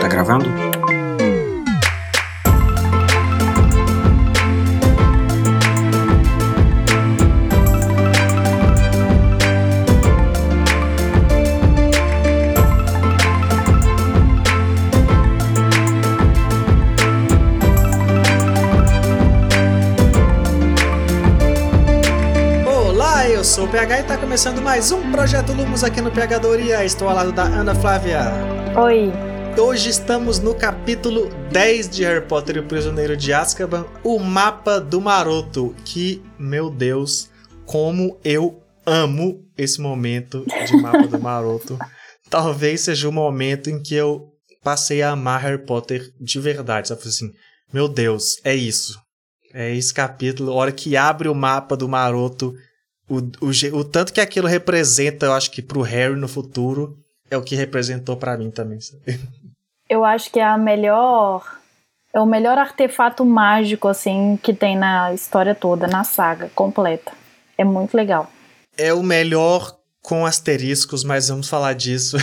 Tá gravando? PH e está começando mais um Projeto Lumos aqui no Pegadoria. Estou ao lado da Ana Flávia. Oi. Hoje estamos no capítulo 10 de Harry Potter e o Prisioneiro de Azkaban, o mapa do Maroto. Que, meu Deus, como eu amo esse momento de mapa do Maroto. Talvez seja o momento em que eu passei a amar Harry Potter de verdade, sabe assim? Meu Deus, é isso. É esse capítulo, a hora que abre o mapa do Maroto o, o, o tanto que aquilo representa, eu acho que pro Harry no futuro, é o que representou para mim também. Sabe? Eu acho que é a melhor. É o melhor artefato mágico, assim, que tem na história toda, na saga completa. É muito legal. É o melhor com asteriscos, mas vamos falar disso.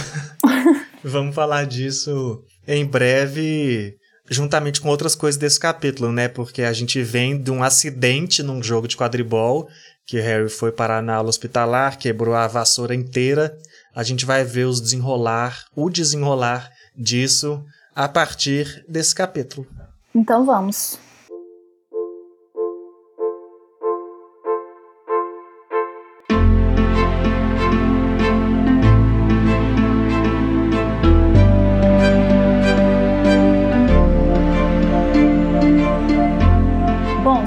vamos falar disso em breve, juntamente com outras coisas desse capítulo, né? Porque a gente vem de um acidente num jogo de quadribol que Harry foi parar na aula hospitalar, quebrou a vassoura inteira. A gente vai ver os desenrolar, o desenrolar disso a partir desse capítulo. Então vamos.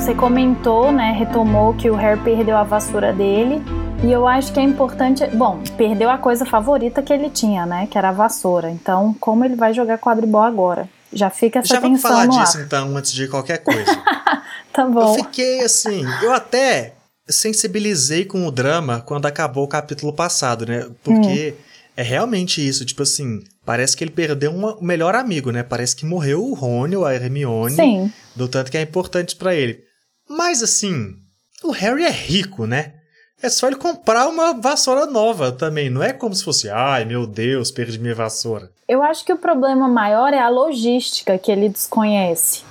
Você comentou, né, retomou que o Harry perdeu a vassoura dele. E eu acho que é importante. Bom, perdeu a coisa favorita que ele tinha, né? Que era a vassoura. Então, como ele vai jogar quadribol agora? Já fica essa Já vamos falar disso ar. então, antes de qualquer coisa. tá bom. Eu fiquei assim. Eu até sensibilizei com o drama quando acabou o capítulo passado, né? Porque hum. é realmente isso. Tipo assim, parece que ele perdeu uma, o melhor amigo, né? Parece que morreu o Rony ou a Hermione. Sim. Do tanto que é importante para ele. Mas assim, o Harry é rico, né? É só ele comprar uma vassoura nova também. Não é como se fosse, ai meu Deus, perdi minha vassoura. Eu acho que o problema maior é a logística que ele desconhece.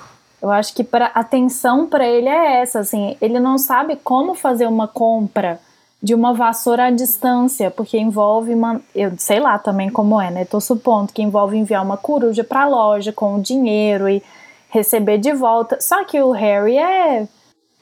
Eu acho que pra, a atenção para ele é essa, assim, ele não sabe como fazer uma compra de uma vassoura à distância, porque envolve uma, eu sei lá também como é, né? Tô supondo que envolve enviar uma coruja para a loja com o dinheiro e receber de volta. Só que o Harry é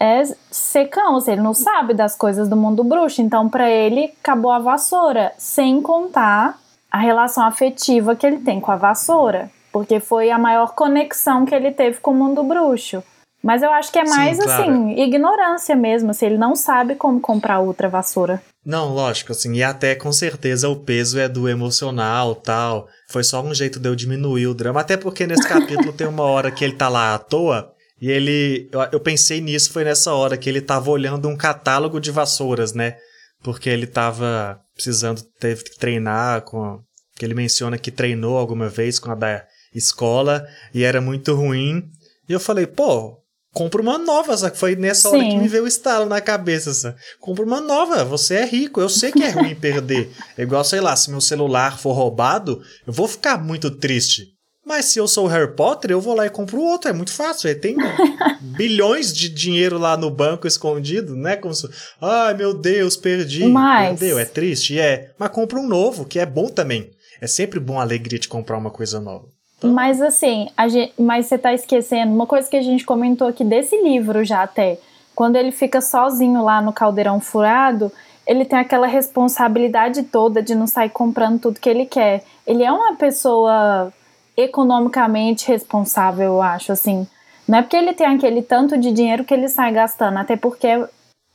é secão, assim, ele não sabe das coisas do mundo bruxo, então para ele acabou a vassoura, sem contar a relação afetiva que ele tem com a vassoura, porque foi a maior conexão que ele teve com o mundo bruxo. Mas eu acho que é mais Sim, claro. assim, ignorância mesmo, assim, ele não sabe como comprar outra vassoura. Não, lógico, assim, e até com certeza o peso é do emocional, tal. Foi só um jeito de eu diminuir o drama, até porque nesse capítulo tem uma hora que ele tá lá à toa e ele, eu, eu pensei nisso, foi nessa hora que ele estava olhando um catálogo de vassouras, né? Porque ele estava precisando, teve que treinar com. Que ele menciona que treinou alguma vez com a da escola e era muito ruim. E eu falei, pô, compra uma nova, que foi nessa Sim. hora que me veio o estalo na cabeça. Sabe? Compra uma nova, você é rico, eu sei que é ruim perder. É igual, sei lá, se meu celular for roubado, eu vou ficar muito triste. Mas se eu sou o Harry Potter, eu vou lá e compro outro. É muito fácil. Ele tem bilhões de dinheiro lá no banco escondido, né? Como se, ai meu Deus, perdi. Mas... Perdeu, é triste, é. Mas compra um novo, que é bom também. É sempre bom a alegria de comprar uma coisa nova. Então... Mas assim, gente, mas você tá esquecendo uma coisa que a gente comentou aqui desse livro já até. Quando ele fica sozinho lá no caldeirão furado, ele tem aquela responsabilidade toda de não sair comprando tudo que ele quer. Ele é uma pessoa economicamente responsável, eu acho, assim. Não é porque ele tem aquele tanto de dinheiro que ele sai gastando, até porque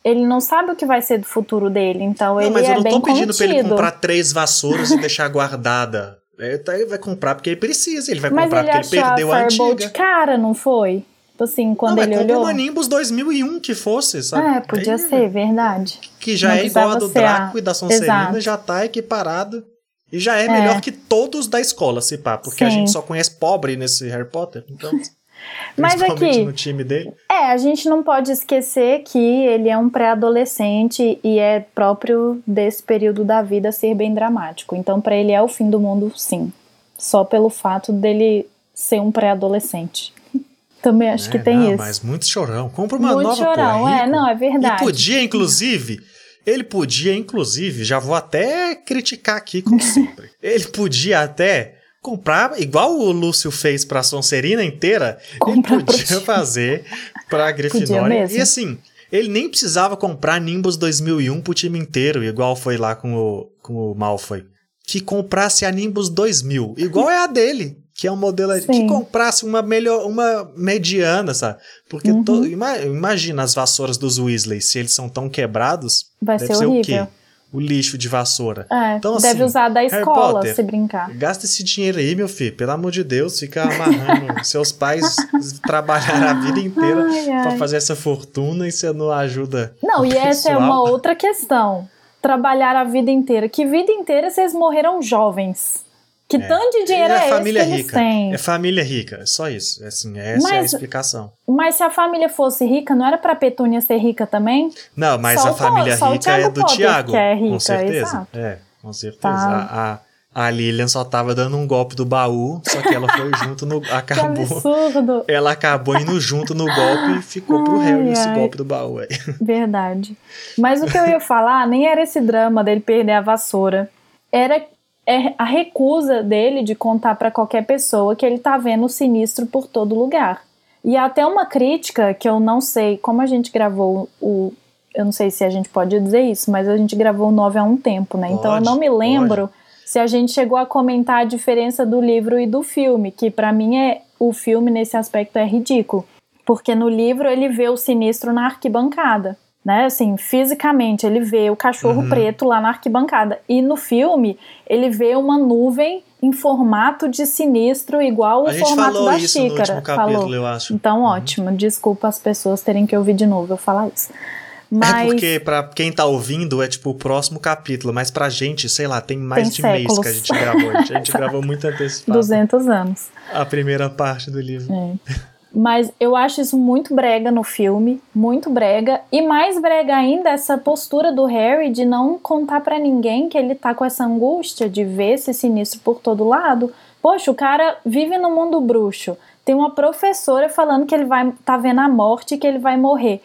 ele não sabe o que vai ser do futuro dele, então não, ele mas eu é não tô pedindo contido. pra ele comprar três vassouras e deixar guardada. Tá, ele vai comprar porque ele precisa, ele vai mas comprar ele porque ele perdeu a, a antiga. de cara, não foi? Tipo assim, quando não, ele olhou... uma Nimbus 2001 que fosse, sabe? É, podia Aí, ser, verdade. Que já não é igual a do Draco a... e da Sonserina, já tá equiparado. E já é, é, melhor que todos da escola, se pá, porque Sim. a gente só conhece pobre nesse Harry Potter. Então. Mas aqui, no time dele. é, a gente não pode esquecer que ele é um pré-adolescente e é próprio desse período da vida ser bem dramático. Então, pra ele é o fim do mundo, sim. Só pelo fato dele ser um pré-adolescente. Também acho que É, tem não, isso. Mas muito chorão. Compra uma Muito nova, chorão, é, é, rico. não, é verdade. E podia, inclusive, ele podia, inclusive, já vou até criticar aqui, como sempre. ele podia até comprar, igual o Lúcio fez pra Sonserina inteira, Comprar ele podia fazer pra Grifinória. E assim, ele nem precisava comprar Nimbus 2001 pro time inteiro, igual foi lá com o, com o Malfoy. Que comprasse a Nimbus 2000, igual é a dele. Que é um modelo que Sim. comprasse uma melhor, uma mediana, sabe? Porque Uhum. to- ima- imagina as vassouras dos Weasley, se eles são tão quebrados, Vai deve ser ser, o quê? O lixo de vassoura. É, Então, deve assim, usar da escola Potter, se brincar. Gasta esse dinheiro aí, meu filho. Pelo amor de Deus, fica amarrando seus pais trabalharam a vida inteira pra fazer essa fortuna e você não ajuda. Não, e essa é pessoal. uma outra questão. Trabalhar a vida inteira. Que vida inteira vocês morreram jovens? Que tanto de dinheiro é, é esse família que eles rica. têm? É família rica, é só isso. É Assim, essa é a Mas- explicação. Mas se a família fosse rica, não era pra Petúnia ser rica também? Não, mas Só a família rica é do Tiago. que é rica, com certeza. exato. É, com certeza. Tá. A, a, a Lilian só tava dando um golpe do baú, só que ela foi junto no. Que Acabou. absurdo. Ela acabou indo junto no golpe e ficou pro Ai, Harry esse ai. golpe do baú aí. Verdade. Mas o que eu ia falar nem era esse drama dele perder a vassoura. Era é a recusa dele de contar pra qualquer pessoa que ele tá vendo o sinistro por todo lugar. E até uma crítica que eu não sei, como a gente gravou o. Eu não sei se a gente pode dizer isso, mas a gente gravou o 9 há um tempo, né? então eu Pode, não me lembro se a gente chegou a comentar a diferença do livro e do filme, que pra mim é o filme nesse aspecto é ridículo. Porque no livro ele vê o sinistro na arquibancada. Né, assim, fisicamente, ele vê o cachorro Uhum. preto lá na arquibancada. E no filme, ele vê uma nuvem em formato de sinistro, igual o A formato da xícara. capítulo, falou. eu acho. Então, Uhum. ótimo. Desculpa as pessoas terem que ouvir de novo eu falar isso. Mas É porque pra quem tá ouvindo é tipo o próximo capítulo, mas pra gente, sei lá, tem mais Tem de mês séculos. que a gente gravou. A gente, a gente gravou muito antecipado 200 anos. a primeira parte do livro. É. Mas eu acho isso muito brega no filme, muito brega. E mais brega ainda essa postura do Harry de não contar pra ninguém que ele tá com essa angústia de ver esse sinistro por todo lado. Poxa, o cara vive no mundo bruxo. Tem uma professora falando que ele vai tá vendo a morte que ele vai morrer.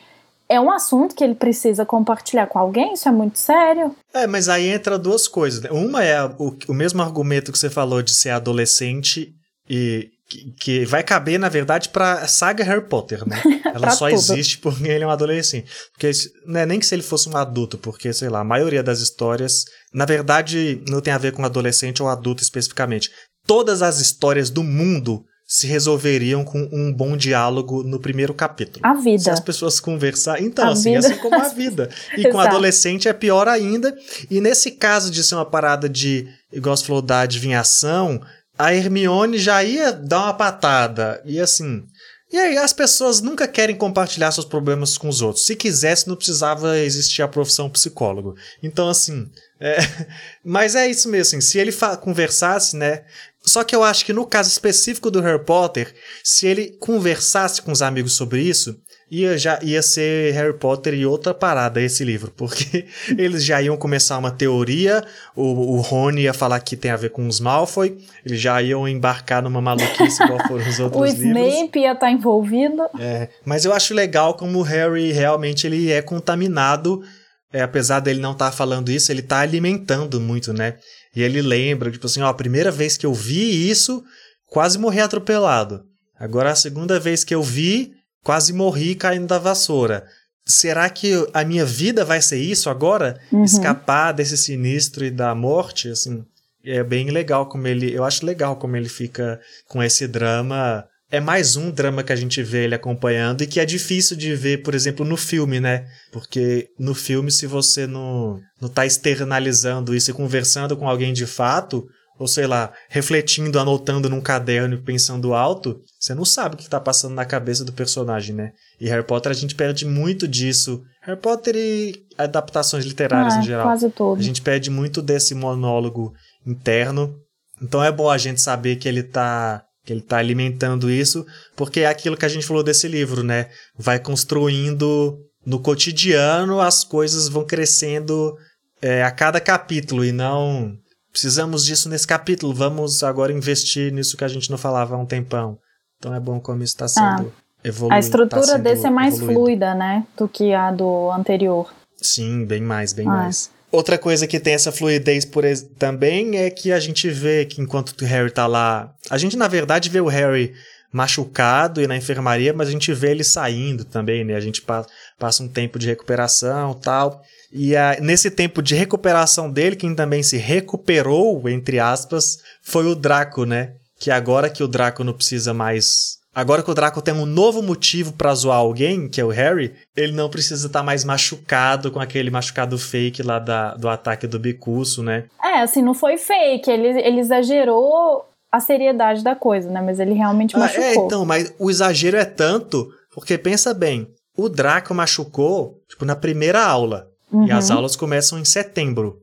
É um assunto que ele precisa compartilhar com alguém? Isso é muito sério. É, mas aí entra duas coisas. né? Uma é o, o mesmo argumento que você falou de ser adolescente e que, que vai caber, na verdade, pra saga Harry Potter, né? Ela só tudo. existe porque ele é um adolescente. Porque se- não é nem que se ele fosse um adulto, porque, sei lá, a maioria das histórias, na verdade, não tem a ver com adolescente ou adulto especificamente. Todas as histórias do mundo se resolveriam com um bom diálogo no primeiro capítulo. A Se vida. as pessoas conversar. Então, A assim, vida. assim como a vida. E com adolescente é pior ainda. E nesse caso de ser uma parada de, igual você falou, da adivinhação, a Hermione já ia dar uma patada. E assim. E aí, as pessoas nunca querem compartilhar seus problemas com os outros. Se quisesse, não precisava existir a profissão psicólogo. Então, assim. é, Mas é isso mesmo, assim, se ele conversasse, né? Só que eu acho que no caso específico do Harry Potter, se ele conversasse com os amigos sobre isso, ia, já, ia ser Harry Potter e outra parada esse livro, porque eles já iam começar uma teoria, o, o Rony ia falar que tem a ver com os Malfoy, eles já iam embarcar numa maluquice igual foram os O outros livros. Snape ia estar envolvido. É, mas eu acho legal como o Harry realmente ele é contaminado, é, apesar dele não estar falando isso, ele tá alimentando muito, né? E ele lembra, tipo assim, ó, a primeira vez que eu vi isso, quase morri atropelado. Agora a segunda vez que eu vi, quase morri caindo da vassoura. Será que a minha vida vai ser isso agora? Uhum. Escapar desse sinistro e da morte, assim? É bem legal como ele. Eu acho legal como ele fica com esse drama. É mais um drama que a gente vê ele acompanhando e que é difícil de ver, por exemplo, no filme, né? Porque no filme, se você não, não tá externalizando isso e conversando com alguém de fato, ou sei lá, refletindo, anotando num caderno e pensando alto, você não sabe o que tá passando na cabeça do personagem, né? E Harry Potter a gente perde muito disso. Harry Potter e adaptações literárias Ah, em geral. Quase tudo. A gente perde muito desse monólogo interno. Então é bom a gente saber que ele tá Que ele tá alimentando isso, porque é aquilo que a gente falou desse livro, né? Vai construindo no cotidiano, as coisas vão crescendo é, a cada capítulo e não precisamos disso nesse capítulo, vamos agora investir nisso que a gente não falava há um tempão. Então é bom como isso está sendo ah, evoluído. A estrutura tá desse é mais evoluído. fluida, né, do que a do anterior. Sim, bem mais, bem ah. mais. Outra coisa que tem essa fluidez por também é que a gente vê que enquanto o Harry tá lá, a gente na verdade vê o Harry machucado e na enfermaria, mas a gente vê ele saindo também, né? A gente pa passa um tempo de recuperação, tal. E a, nesse tempo de recuperação dele, quem também se recuperou, entre aspas, foi o Draco, né? Que agora que o Draco não precisa mais Agora que o Draco tem um novo motivo para zoar alguém, que é o Harry, ele não precisa estar tá mais machucado com aquele machucado fake lá da, do ataque do bicuço, né? É, assim, não foi fake, ele, ele exagerou a seriedade da coisa, né? Mas ele realmente machucou. Ah, é, então, mas o exagero é tanto, porque pensa bem, o Draco machucou, tipo, na primeira aula. Uhum. E as uhum. aulas começam em setembro.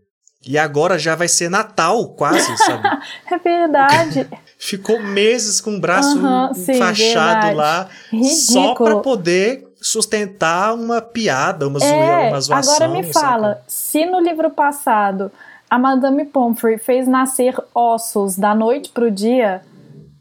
E agora já vai ser Natal, quase, sabe? é verdade. Ficou meses com o braço uhum, enfaixado lá, Ridículo. só para poder sustentar uma piada, uma, é, uma zoação. Agora me fala, sabe? se no livro passado a Madame Pomfrey fez nascer ossos da noite pro dia,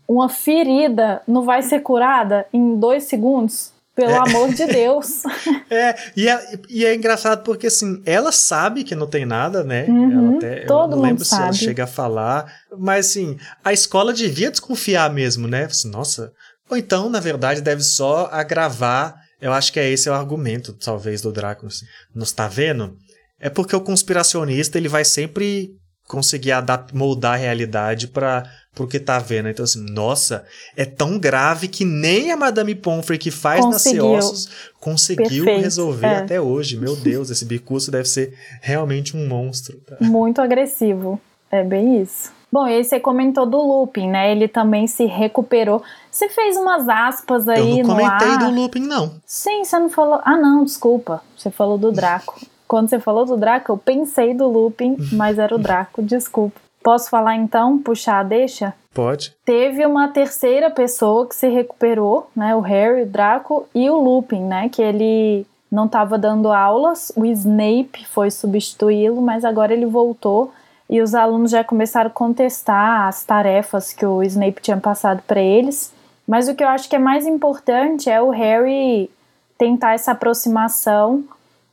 uma ferida não vai ser curada em dois segundos? Pelo é. amor de Deus. é, e é, e é engraçado porque assim, ela sabe que não tem nada, né? Uhum, ela até, todo eu não lembro se ela chega a falar, mas assim, a escola devia desconfiar mesmo, né? Assim, Nossa. Ou então, na verdade, deve só agravar. Eu acho que é esse o argumento, talvez, do Draco. Assim. Não está vendo? É porque o conspiracionista ele vai sempre conseguir adaptar, moldar a realidade para o que tá vendo. Então, assim, nossa, é tão grave que nem a Madame Pomfrey que faz conseguiu. nascer ossos conseguiu Perfeito, resolver é. até hoje. Meu Deus, esse bicuço deve ser realmente um monstro. Tá? Muito agressivo. É bem isso. Bom, e aí você comentou do Lupin, né? Ele também se recuperou. Você fez umas aspas aí no ar. Eu não comentei do Lupin, não. Sim, você não falou... Ah, não, desculpa. Você falou do Draco. Quando você falou do Draco, eu pensei do Lupin, mas era o Draco, desculpa. Posso falar então, puxar a deixa? Pode. Teve uma terceira pessoa que se recuperou, né? O Harry, o Draco e o Lupin, né? Que ele não estava dando aulas, o Snape foi substituí-lo, mas agora ele voltou e os alunos já começaram a contestar as tarefas que o Snape tinha passado para eles. Mas o que eu acho que é mais importante é o Harry tentar essa aproximação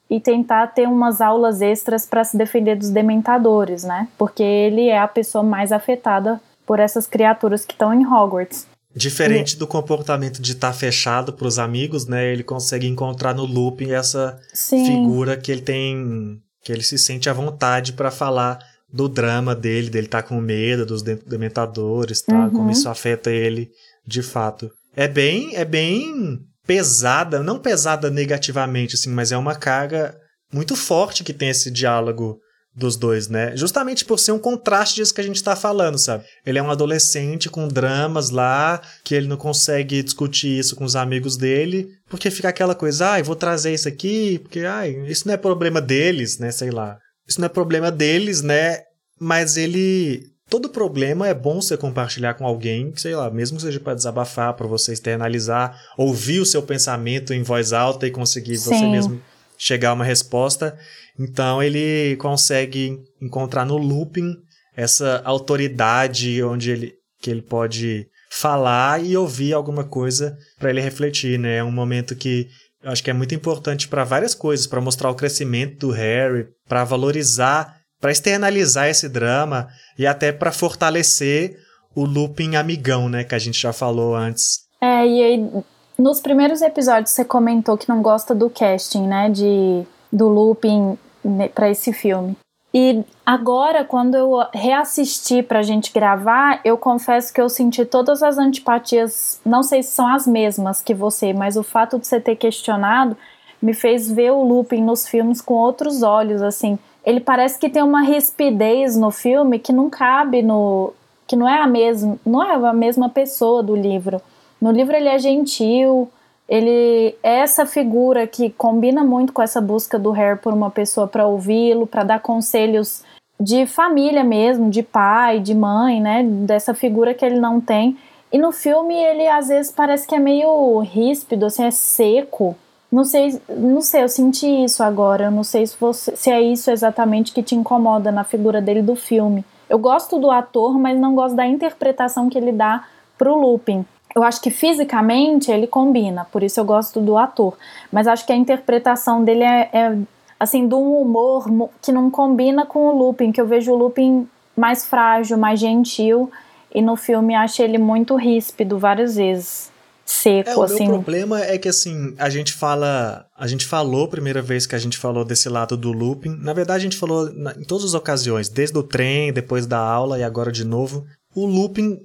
e tentar ter umas aulas extras para se defender dos dementadores, né? Porque ele é a pessoa mais afetada por essas criaturas que estão em Hogwarts. Diferente e... do comportamento de estar tá fechado para os amigos, né? Ele consegue encontrar no Lupin essa Sim. figura que ele tem, que ele se sente à vontade para falar do drama dele, dele estar tá com medo dos dementadores, tá? Uhum. Como isso afeta ele de fato. É bem, é bem pesada, não pesada negativamente, assim, mas é uma carga muito forte que tem esse diálogo dos dois, né? Justamente por ser um contraste disso que a gente tá falando, sabe? Ele é um adolescente com dramas lá, que ele não consegue discutir isso com os amigos dele, porque fica aquela coisa, ai, ah, vou trazer isso aqui, porque, ai, isso não é problema deles, né? Sei lá. Isso não é problema deles, né? Mas ele todo problema é bom você compartilhar com alguém, sei lá, mesmo que seja para desabafar, para você externalizar, ouvir o seu pensamento em voz alta e conseguir Sim. você mesmo chegar a uma resposta. Então ele consegue encontrar no looping essa autoridade onde ele que ele pode falar e ouvir alguma coisa para ele refletir, né? É um momento que eu acho que é muito importante para várias coisas, para mostrar o crescimento do Harry, para valorizar para externalizar esse drama e até para fortalecer o looping amigão, né, que a gente já falou antes. É, e aí nos primeiros episódios você comentou que não gosta do casting, né, de do looping né, para esse filme. E agora, quando eu reassisti pra gente gravar, eu confesso que eu senti todas as antipatias, não sei se são as mesmas que você, mas o fato de você ter questionado me fez ver o looping nos filmes com outros olhos, assim. Ele parece que tem uma rispidez no filme que não cabe no que não é a mesma não é a mesma pessoa do livro. No livro ele é gentil ele é essa figura que combina muito com essa busca do Harry por uma pessoa para ouvi-lo para dar conselhos de família mesmo de pai de mãe né dessa figura que ele não tem. E no filme ele às vezes parece que é meio ríspido, assim, é seco. Não sei, não sei, eu senti isso agora. Eu não sei se, você, se é isso exatamente que te incomoda na figura dele do filme. Eu gosto do ator, mas não gosto da interpretação que ele dá pro Lupin. Eu acho que fisicamente ele combina, por isso eu gosto do ator. Mas acho que a interpretação dele é, é assim, de um humor que não combina com o Lupin, que eu vejo o Lupin mais frágil, mais gentil, e no filme acho ele muito ríspido várias vezes. Seco, é, o assim. O problema é que, assim, a gente fala. A gente falou, primeira vez que a gente falou desse lado do Lupin. Na verdade, a gente falou na, em todas as ocasiões, desde o trem, depois da aula e agora de novo. O Lupin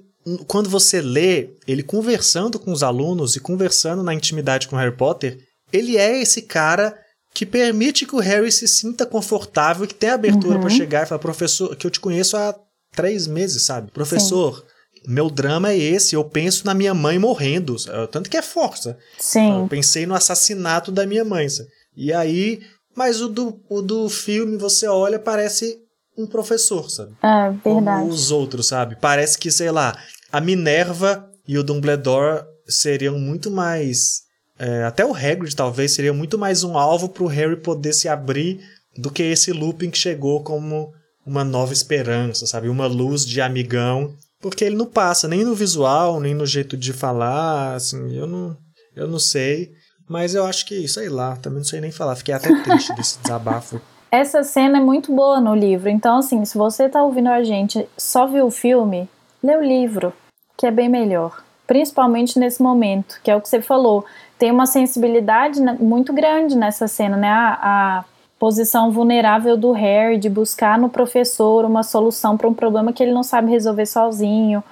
quando você lê ele conversando com os alunos e conversando na intimidade com Harry Potter, ele é esse cara que permite que o Harry se sinta confortável, que tem abertura uhum. para chegar e falar, professor, que eu te conheço há três meses, sabe? Professor, Sim. Meu drama é esse, eu penso na minha mãe morrendo, tanto que é força. Sim. Eu pensei no assassinato da minha mãe. Sabe? E aí, mas o do, o do filme, você olha, parece um professor, sabe? É, verdade. Como os outros, sabe? Parece que, sei lá, a Minerva e o Dumbledore seriam muito mais. É, até o Hagrid, talvez, seria muito mais um alvo para o Harry poder se abrir do que esse Lupin que chegou como uma nova esperança, sabe? Uma luz de amigão. Porque ele não passa nem no visual, nem no jeito de falar, assim, eu não, eu não sei. Mas eu acho que, sei lá, também não sei nem falar. Fiquei até triste desse desabafo. Essa cena é muito boa no livro. Então, assim, se você tá ouvindo a gente, só viu o filme, lê o livro, que é bem melhor. Principalmente nesse momento, que é o que você falou. Tem uma sensibilidade muito grande nessa cena, né? A, a posição vulnerável do Harry de buscar no professor uma solução para um problema que ele não sabe resolver sozinho.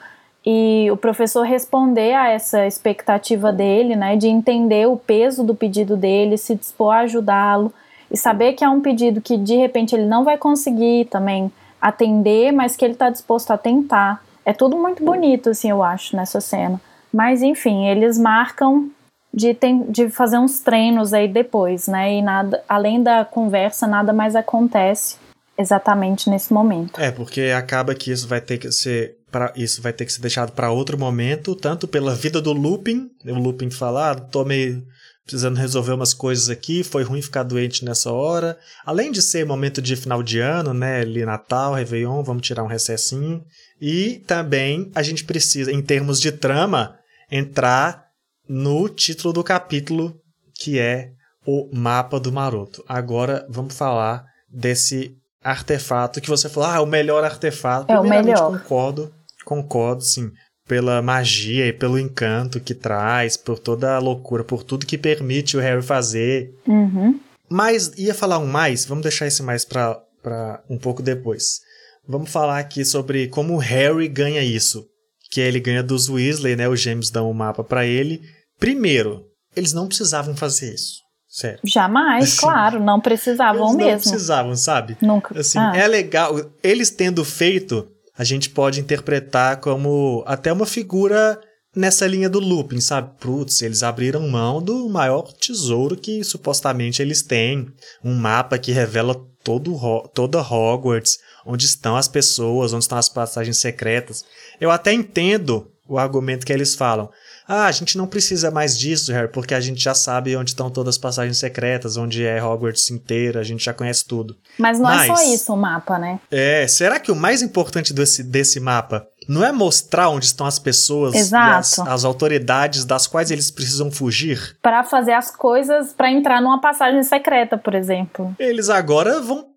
E o professor responder a essa expectativa dele, né? De entender o peso do pedido dele, se dispor a ajudá-lo e saber que é um pedido que de repente ele não vai conseguir também atender, mas que ele está disposto a tentar. É tudo muito bonito, assim, eu acho, nessa cena. Mas enfim, eles marcam de, tem, de fazer uns treinos aí depois, né? E nada, além da conversa, nada mais acontece exatamente nesse momento. É, porque acaba que isso vai ter que ser isso vai ter que ser deixado para outro momento, tanto pela vida do Lupin, o Lupin falar, ah, tô meio precisando resolver umas coisas aqui, foi ruim ficar doente nessa hora. Além de ser momento de final de ano, né, ali Natal, Réveillon, vamos tirar um recessinho. E também a gente precisa, em termos de trama, entrar no título do capítulo, que é o mapa do maroto. Agora vamos falar desse artefato que você falou, ah, o melhor artefato. É o melhor. concordo, concordo, sim pela magia e pelo encanto que traz, por toda a loucura, por tudo que permite o Harry fazer. Uhum. Mas ia falar um mais, vamos deixar esse mais para um pouco depois. Vamos falar aqui sobre como o Harry ganha isso. Que ele ganha dos Weasley, né? Os gêmeos dão o um mapa para ele. Primeiro, eles não precisavam fazer isso. Sério. Jamais, assim, claro, não precisavam mesmo. Não precisavam, sabe? Nunca. Assim, ah. é legal. Eles tendo feito, a gente pode interpretar como até uma figura nessa linha do looping, sabe? Putz, eles abriram mão do maior tesouro que supostamente eles têm. Um mapa que revela todo, toda Hogwarts, onde estão as pessoas, onde estão as passagens secretas. Eu até entendo o argumento que eles falam. Ah, a gente não precisa mais disso, Harry, porque a gente já sabe onde estão todas as passagens secretas, onde é Hogwarts inteira, a gente já conhece tudo. Mas não Mas, é só isso o mapa, né? É, será que o mais importante desse, desse mapa não é mostrar onde estão as pessoas as, as, autoridades das quais eles precisam fugir? Para fazer as coisas para entrar numa passagem secreta, por exemplo. Eles agora vão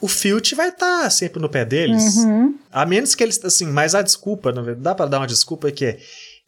o Filch vai estar tá sempre no pé deles. Uhum. A menos que eles, assim, mas a desculpa, dá para dar uma desculpa que é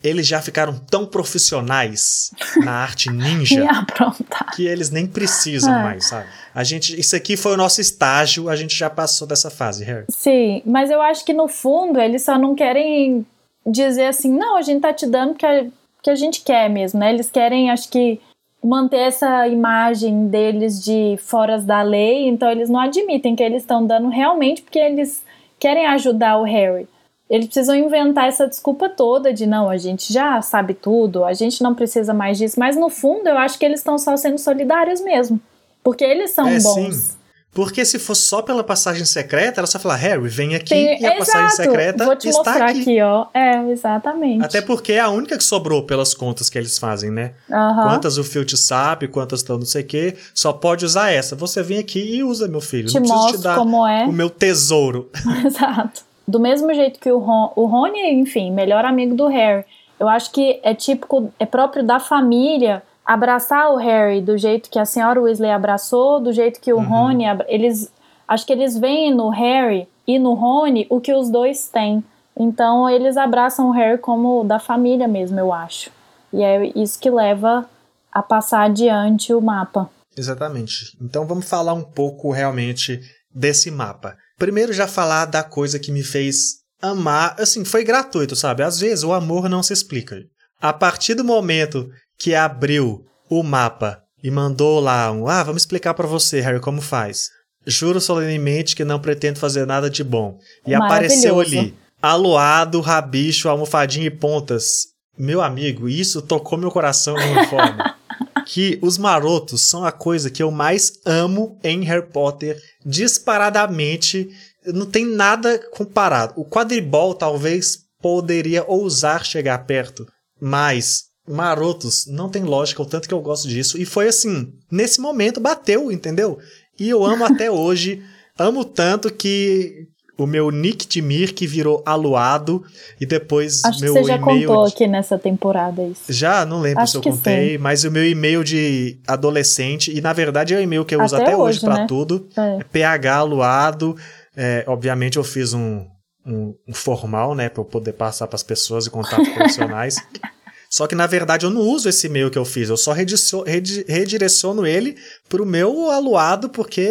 eles já ficaram tão profissionais na arte ninja que eles nem precisam é. mais, sabe? A gente, isso aqui foi o nosso estágio, a gente já passou dessa fase, Harry. Sim, mas eu acho que no fundo eles só não querem dizer assim, não, a gente tá te dando que a, que a gente quer mesmo, né? Eles querem, acho que manter essa imagem deles de foras da lei, então eles não admitem que eles estão dando realmente porque eles querem ajudar o Harry. Eles precisam inventar essa desculpa toda de não, a gente já sabe tudo, a gente não precisa mais disso, mas no fundo eu acho que eles estão só sendo solidários mesmo. Porque eles são é, bons. Sim. Porque se fosse só pela passagem secreta, era só falar, Harry, vem aqui Tem- e a passagem Exato. secreta Vou te está mostrar aqui. aqui. ó. É, exatamente. Até porque é a única que sobrou pelas contas que eles fazem, né? Aham. Quantas o Filch sabe, quantas estão não sei o quê, só pode usar essa. Você vem aqui e usa, meu filho. Te não preciso te dar como é. o meu tesouro. Exato. Do mesmo jeito que o Ron, o Rony, enfim, melhor amigo do Harry. Eu acho que é típico, é próprio da família abraçar o Harry do jeito que a senhora Weasley abraçou, do jeito que o Uhum. Rony, eles acho que eles veem no Harry e no Rony o que os dois têm. Então eles abraçam o Harry como da família mesmo, eu acho. E é isso que leva a passar adiante o mapa. Exatamente. Então vamos falar um pouco realmente desse mapa. Primeiro já falar da coisa que me fez amar, assim, foi gratuito, sabe? Às vezes o amor não se explica. A partir do momento que abriu o mapa e mandou lá um, ah, vamos explicar pra você, Harry, como faz. Juro solenemente que não pretendo fazer nada de bom. E apareceu ali, aluado, rabicho, almofadinha e pontas. Meu amigo, isso tocou meu coração de uma forma que os marotos são a coisa que eu mais amo em Harry Potter, disparadamente. Não tem nada comparado. O quadribol talvez poderia ousar chegar perto, mas marotos não tem lógica, o tanto que eu gosto disso. E foi assim, nesse momento bateu, entendeu? E eu amo até hoje. Amo tanto que o meu nick de Mir que virou aluado e depois Acho que meu você já contou de- aqui nessa temporada isso. já, não lembro Acho se eu que contei, mas o meu e-mail de adolescente, e na verdade é o e-mail que eu uso Até até hoje hoje, pra né? tudo, É. é PH aluado. É, obviamente eu fiz um, um, um formal, né, pra eu poder passar pras pessoas e contatos profissionais. Só que na verdade eu não uso esse e-mail que eu fiz, eu só redireciono ele pro meu aluado, porque,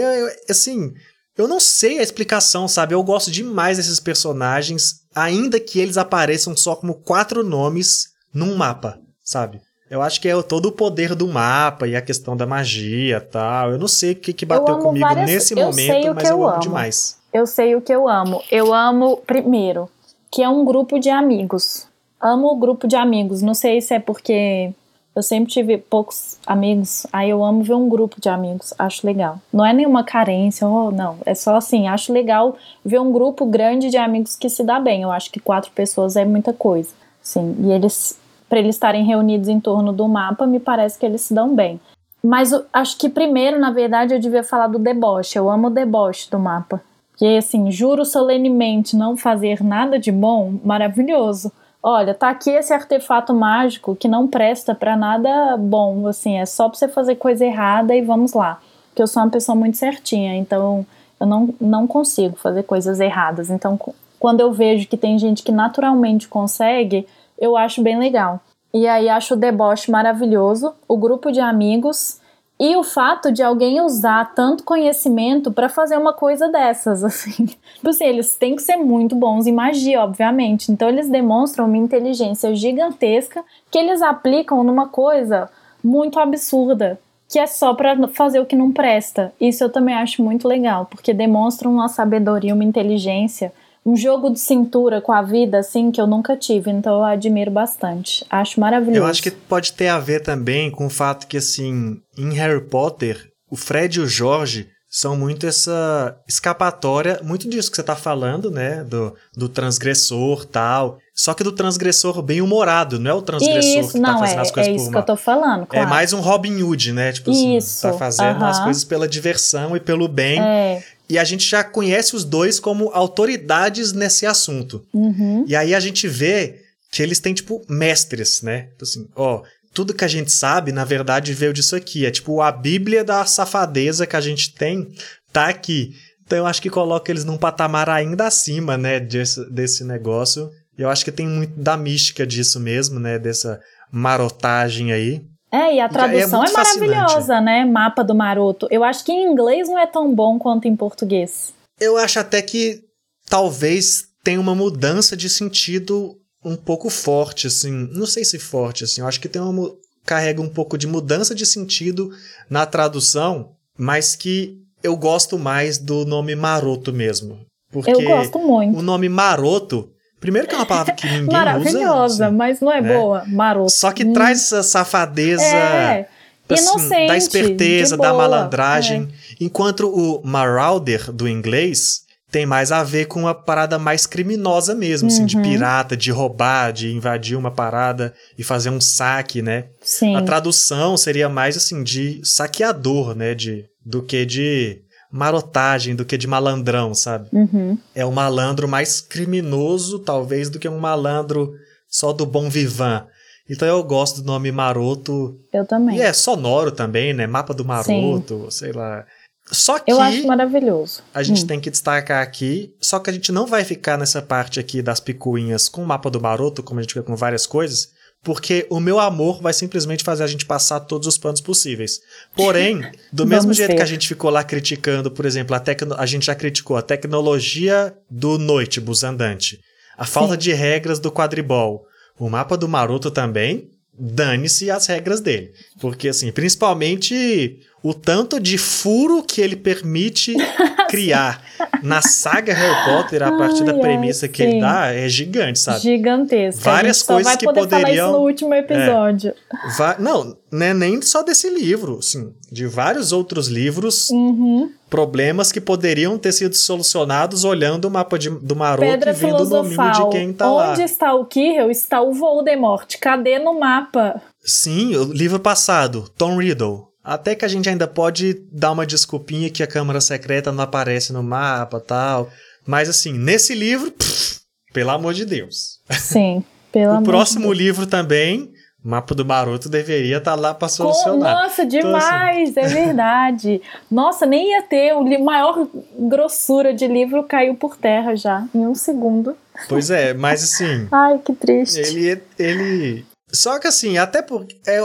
assim, eu não sei a explicação, sabe? Eu gosto demais desses personagens, ainda que eles apareçam só como quatro nomes num mapa, sabe? Eu acho que é todo o poder do mapa e a questão da magia e tal. Eu não sei o que, que bateu comigo várias- nesse eu momento, mas que eu eu amo amo. demais. Eu sei o que eu amo. Eu amo, primeiro, que é um grupo de amigos. Amo o grupo de amigos. Não sei se é porque eu sempre tive poucos amigos. Aí eu amo ver um grupo de amigos. Acho legal. Não é nenhuma carência, oh, não. É só assim, acho legal ver um grupo grande de amigos que se dá bem. Eu acho que quatro pessoas é muita coisa. Sim, e eles, para eles estarem reunidos em torno do mapa, me parece que eles se dão bem. Mas eu acho que primeiro, na verdade, eu devia falar do deboche. Eu amo o deboche do mapa. Que assim, juro solenemente não fazer nada de bom, maravilhoso. Olha, tá aqui esse artefato mágico que não presta pra nada bom, assim, é só pra você fazer coisa errada e vamos lá. Porque eu sou uma pessoa muito certinha, então eu não, não consigo fazer coisas erradas. Então, quando eu vejo que tem gente que naturalmente consegue, eu acho bem legal. E aí acho o deboche maravilhoso, o grupo de amigos e o fato de alguém usar tanto conhecimento pra fazer uma coisa dessas, assim. Tipo assim, eles têm que ser muito bons em magia, obviamente. Então eles demonstram uma inteligência gigantesca que eles aplicam numa coisa muito absurda, que é só pra fazer o que não presta. Isso eu também acho muito legal, porque demonstram uma sabedoria, uma inteligência, um jogo de cintura com a vida assim que eu nunca tive, então eu admiro bastante. Acho maravilhoso. Eu acho que pode ter a ver também com o fato que, assim, em Harry Potter, o Fred e o Jorge são muito essa escapatória, muito disso que você tá falando, né? Do, do transgressor tal. Só que do transgressor bem humorado, não é o transgressor Isso, que tá não, fazendo é, as coisas é por isso que eu tô falando, É claro. mais um Robin Hood, né? Tipo assim, Isso, tá fazendo as aham. coisas pela diversão e pelo bem. É, E a gente já conhece os dois como autoridades nesse assunto. uhum. E aí a gente vê que eles têm, tipo, mestres, né? Tipo Assim, ó, tudo que a gente sabe, na verdade, veio disso aqui. É tipo a Bíblia da safadeza que a gente tem, tá aqui. Então eu acho que coloca eles num patamar ainda acima, né, desse, desse negócio. Eu acho que tem muito da mística disso mesmo, né, dessa marotagem aí. É, e a é tradução é, fascinante. maravilhosa, né? Mapa do Maroto. Eu acho que em inglês não é tão bom quanto em português. Eu acho até que talvez tenha uma mudança de sentido um pouco forte, assim. Não sei se forte, assim. Eu acho que tem uma carrega um pouco de mudança de sentido na tradução, mas que eu gosto mais do nome maroto mesmo. Porque Eu gosto muito. o nome maroto, primeiro que é uma palavra que ninguém Maravilhosa, usa. assim, mas não é né? boa. Maroto. Só que Hum, traz essa safadeza. É. assim, Inocente, da esperteza, de da boa, malandragem. Enquanto o Marauder, do inglês, tem mais a ver com uma parada mais criminosa mesmo, assim, de Uhum. pirata, de roubar, de invadir uma parada e fazer um saque, né? Sim. A tradução seria mais assim de saqueador, né, de do que de marotagem, do que de malandrão, sabe? Uhum. É um malandro mais criminoso, talvez, do que um malandro só do bom vivan. Então eu gosto do nome Maroto. Eu também. E é sonoro também, né? Mapa do Maroto, sei lá. Só que Eu acho maravilhoso. a gente Hum. tem que destacar aqui, só que a gente não vai ficar nessa parte aqui das picuinhas com o mapa do Maroto, como a gente fica com várias coisas, porque o meu amor vai simplesmente fazer a gente passar todos os panos possíveis. Porém, do mesmo jeito ver. que a gente ficou lá criticando, por exemplo, a, tecno... a gente já criticou a tecnologia do Noitebus andante, a falta Sim. de regras do quadribol, o mapa do Maroto também, dane-se as regras dele. Porque, assim, principalmente o tanto de furo que ele permite criar na saga Harry Potter a partir da Ai, premissa que ele sim. dá é gigante, sabe? Gigantesco. Várias coisas que poderiam- isso no último episódio. Va- Não, não é nem só desse livro, assim, de vários outros livros, Uhum. problemas que poderiam ter sido solucionados olhando o mapa de- do Maroto Pedra e vendo o filosofal. de quem tá Onde lá. está o Kirill? Está o Voldemort. Cadê no mapa? Sim, o livro passado, Tom Riddle. Até que a gente ainda pode dar uma desculpinha que a Câmara Secreta não aparece no mapa tal. Mas assim, nesse livro, pff, pelo amor de Deus. Sim, pelo o amor de próximo Deus. livro também, o mapa do Maroto deveria estar lá para Com- solucionar. Nossa, Então, demais, é verdade. Nossa, nem ia ter. O li- maior grossura de livro caiu por terra já, em um segundo. Pois é, mas assim, Ai, que triste. ele. ele... Só que assim, até porque é,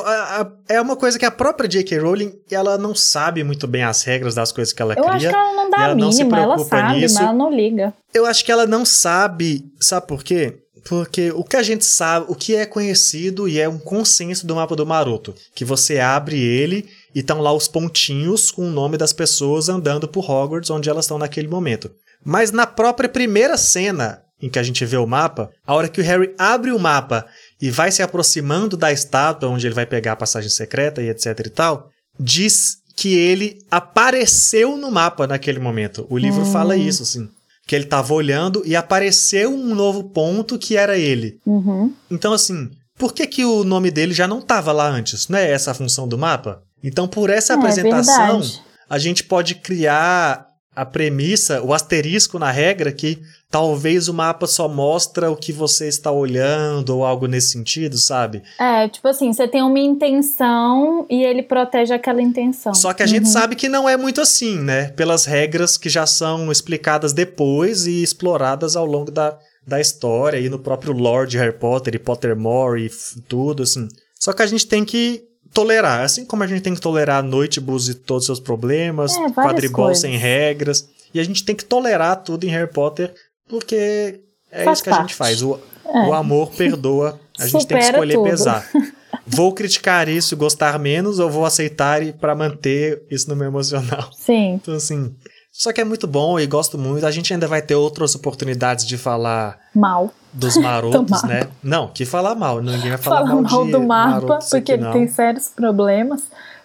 é uma coisa que a própria J.K. Rowling ela não sabe muito bem as regras das coisas que ela Eu cria. acho que ela não dá a não se mínima, ela preocupa sabe, nisso. mas ela não liga. Eu acho que ela não sabe, sabe por quê? Porque o que a gente sabe, o que é conhecido e é um consenso do mapa do Maroto, que você abre ele e estão lá os pontinhos com o nome das pessoas andando por Hogwarts onde elas estão naquele momento. Mas na própria primeira cena em que a gente vê o mapa, a hora que o Harry abre o mapa e vai se aproximando da estátua onde ele vai pegar a passagem secreta e etc e tal, diz que ele apareceu no mapa naquele momento. O livro fala isso, assim. Que ele tava olhando e apareceu um novo ponto que era ele. Uhum. Então, assim, por que, que o nome dele já não tava lá antes? Não é essa a função do mapa? Então, por essa É apresentação, verdade. a gente pode criar a premissa, o asterisco na regra que talvez o mapa só mostra o que você está olhando ou algo nesse sentido, sabe? É, tipo assim, você tem uma intenção e ele protege aquela intenção. Só que a gente sabe que não é muito assim, né? Pelas regras que já são explicadas depois e exploradas ao longo da, da história e no próprio lore de Harry Potter e Pottermore e tudo, assim. Só que a gente tem que tolerar, assim como a gente tem que tolerar Noitebus e todos os seus problemas, É, quadribol coisas. sem regras, e a gente tem que tolerar tudo em Harry Potter porque é Faz isso que a gente parte. faz. O, É. o amor perdoa, a gente tem que escolher tudo. pesar. Vou criticar isso e gostar menos ou vou aceitar e para manter isso no meu emocional? Sim. Então, assim. Só que é muito bom e gosto muito. A gente ainda vai ter outras oportunidades de falar Mal. dos marotos, Do né? Não, que falar mal. Ninguém vai falar Fala mal, mal do mapa, porque ele não. tem sérios problemas,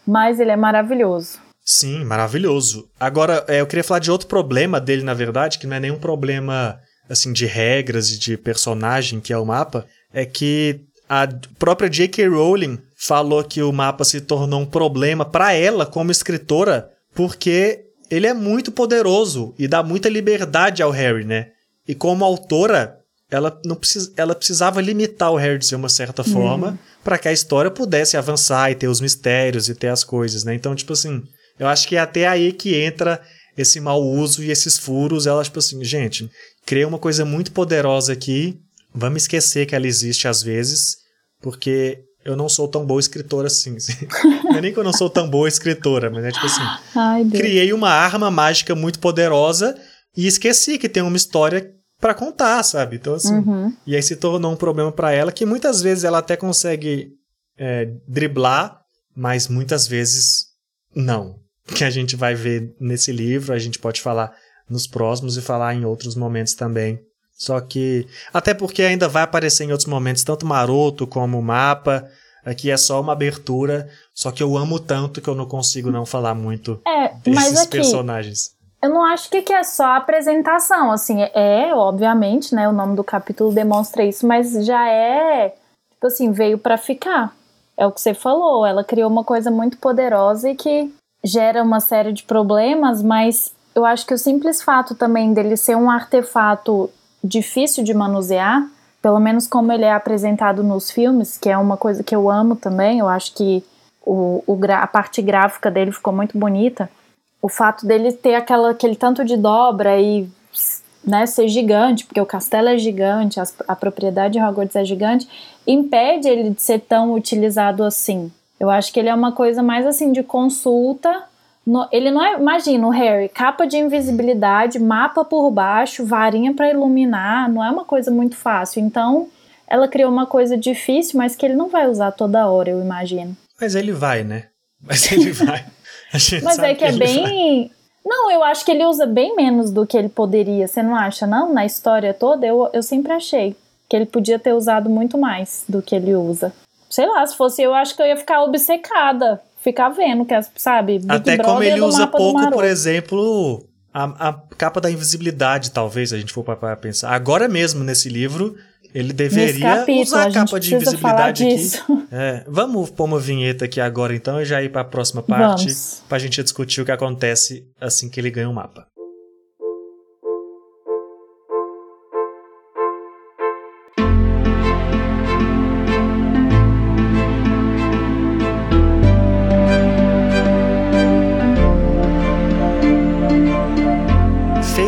mas ele é maravilhoso. Sim, maravilhoso. Agora, é, eu queria falar de outro problema dele, na verdade, que não é nenhum problema assim de regras e de personagem que é o mapa, é que a própria J.K. Rowling falou que o mapa se tornou um problema para ela como escritora, porque ele é muito poderoso e dá muita liberdade ao Harry, né? E como autora, ela não precisa, ela precisava limitar o Harry de uma certa forma para que a história pudesse avançar e ter os mistérios e ter as coisas, né? Então, tipo assim, eu acho que é até aí que entra esse mau uso e esses furos. Ela, tipo assim, gente, criei uma coisa muito poderosa aqui. Vamos esquecer que ela existe às vezes, porque eu não sou tão boa escritora assim. não é nem que eu não sou tão boa escritora, mas é tipo assim, Ai, criei uma arma mágica muito poderosa e esqueci que tem uma história pra contar, sabe? Então, assim, Uhum. e aí se tornou um problema pra ela que muitas vezes ela até consegue é, driblar, mas muitas vezes não. Que a gente vai ver nesse livro, a gente pode falar nos próximos e falar em outros momentos também. Só que, até porque ainda vai aparecer em outros momentos, tanto Maroto como o mapa. Aqui é só uma abertura, só que eu amo tanto que eu não consigo não falar muito É, desses aqui, personagens. eu não acho que, é só a apresentação, assim, é, obviamente, né, o nome do capítulo demonstra isso, mas já é, tipo assim, veio pra ficar. É o que você falou, ela criou uma coisa muito poderosa e que gera uma série de problemas, mas eu acho que o simples fato também dele ser um artefato difícil de manusear, pelo menos como ele é apresentado nos filmes, que é uma coisa que eu amo também, eu acho que o, o a parte gráfica dele ficou muito bonita. O fato dele ter aquela, aquele tanto de dobra e né, ser gigante, porque o castelo é gigante, as- a, propriedade de Hogwarts é gigante, impede ele de ser tão utilizado assim. Eu acho que ele é uma coisa mais assim de consulta. No- ele não é, imagina o Harry, capa de invisibilidade, mapa por baixo, varinha para iluminar, não é uma coisa muito fácil. Então, ela criou uma coisa difícil, mas que ele não vai usar toda hora, eu imagino. Mas ele vai, né? Mas ele vai. Mas é que é ele vai. bem. Não, eu acho que ele usa bem menos do que ele poderia. Você não acha, não? Na história toda, eu, eu sempre achei que ele podia ter usado muito mais do que ele usa. Sei lá, se fosse eu, acho que eu ia ficar obcecada. Ficar vendo, que, as- sabe? Big Até como Brother ele do usa pouco, por exemplo, a, a capa da invisibilidade, talvez, se a gente for para pensar. Agora mesmo, nesse livro, ele deveria capítulo, usar a a capa de invisibilidade aqui. É, vamos pôr uma vinheta aqui agora, então, e já ir para a próxima parte, Vamos. pra gente discutir o que acontece assim que ele ganha o mapa.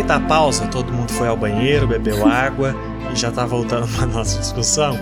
Feita a pausa, todo mundo foi ao banheiro, bebeu água e já tá voltando pra nossa discussão.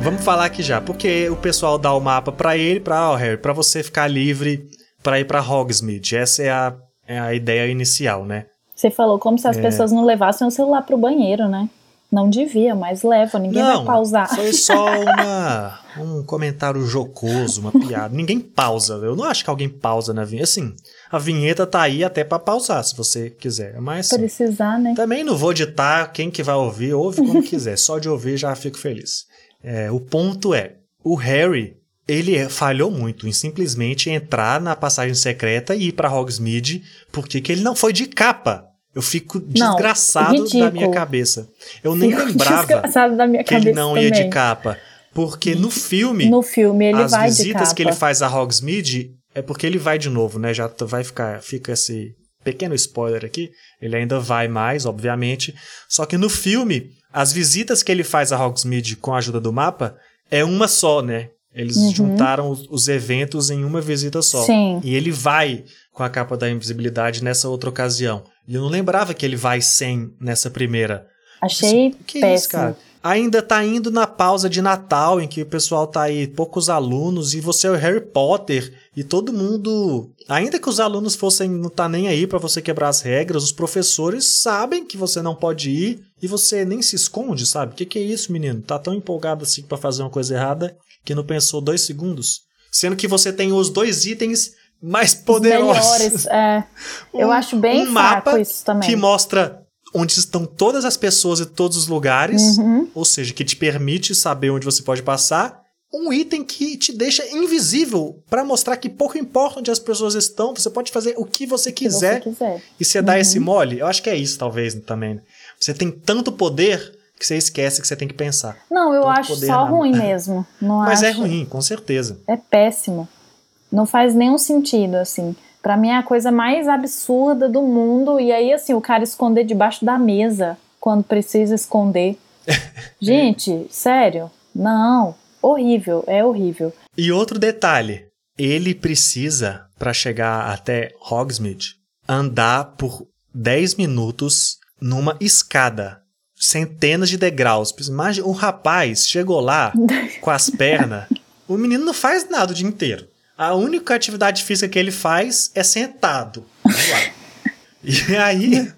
Vamos falar aqui já, porque o pessoal dá o mapa pra ele, pra ó, Harry, pra você ficar livre pra ir pra Hogsmeade. Essa é a, é a ideia inicial, né? Você falou como É. se as pessoas não levassem o celular pro banheiro, né? Não devia, mas leva, ninguém Não, vai pausar. foi só uma, um comentário jocoso, uma piada. Ninguém pausa. Eu não acho que alguém pausa na vinheta. Assim, a vinheta tá aí até pra pausar, se você quiser. Mas assim, Precisar, né? Também não vou ditar quem que vai ouvir, ouve como quiser. Só de ouvir já fico feliz. É, o ponto é, o Harry, ele é- falhou muito em simplesmente entrar na passagem secreta e ir pra Hogsmeade, porque que ele não foi de capa. Eu fico Não, desgraçado da ridículo. minha cabeça. Eu nem Fico lembrava da que ele não ia de também. capa. Porque no filme, No filme ele as visitas que ele faz a Hogsmeade é porque ele vai de novo, né? Já vai ficar, fica esse pequeno spoiler aqui. Ele ainda vai mais, obviamente. Só que no filme, as visitas que ele faz a Hogsmeade com a ajuda do mapa é uma só, né? Eles Uhum. juntaram os, os eventos em uma visita só. Sim. E ele vai com a capa da invisibilidade nessa outra ocasião. E eu não lembrava que ele vai sem nessa primeira. Achei Que péssimo. isso, cara? Ainda tá indo na pausa de Natal, em que o pessoal tá aí, poucos alunos, e você é o Harry Potter, e todo mundo. Ainda que os alunos fossem não tá nem aí pra você quebrar as regras, os professores sabem que você não pode ir e você nem se esconde, sabe? O que, que é isso, menino? Tá tão empolgado assim pra fazer uma coisa errada que não pensou dois segundos? Sendo que você tem os dois itens mais poderosos. Melhores, é. Eu Um- acho bem um mapa isso também. que mostra onde estão todas as pessoas e todos os lugares, Uhum. ou seja, que te permite saber onde você pode passar. Um item que te deixa invisível para mostrar que pouco importa onde as pessoas estão, você pode fazer o que você Se quiser você quiser. e você dá esse mole. Eu acho que é isso, talvez, também. né? Você tem tanto poder que você esquece que você tem que pensar. Não, eu Tanto acho poder só na- ruim mesmo. Mas é acho- ruim, com certeza. É péssimo. Não faz nenhum sentido, assim. Pra mim é a coisa mais absurda do mundo. E aí, assim, o cara esconder debaixo da mesa quando precisa esconder. Gente, sério? Não. Horrível, é horrível. E outro detalhe, ele precisa, para chegar até Hogsmeade, andar por 10 minutos numa escada, centenas de degraus. Imagina, o rapaz chegou lá com as pernas, o menino não faz nada o dia inteiro. A única atividade física que ele faz é sentado. E aí,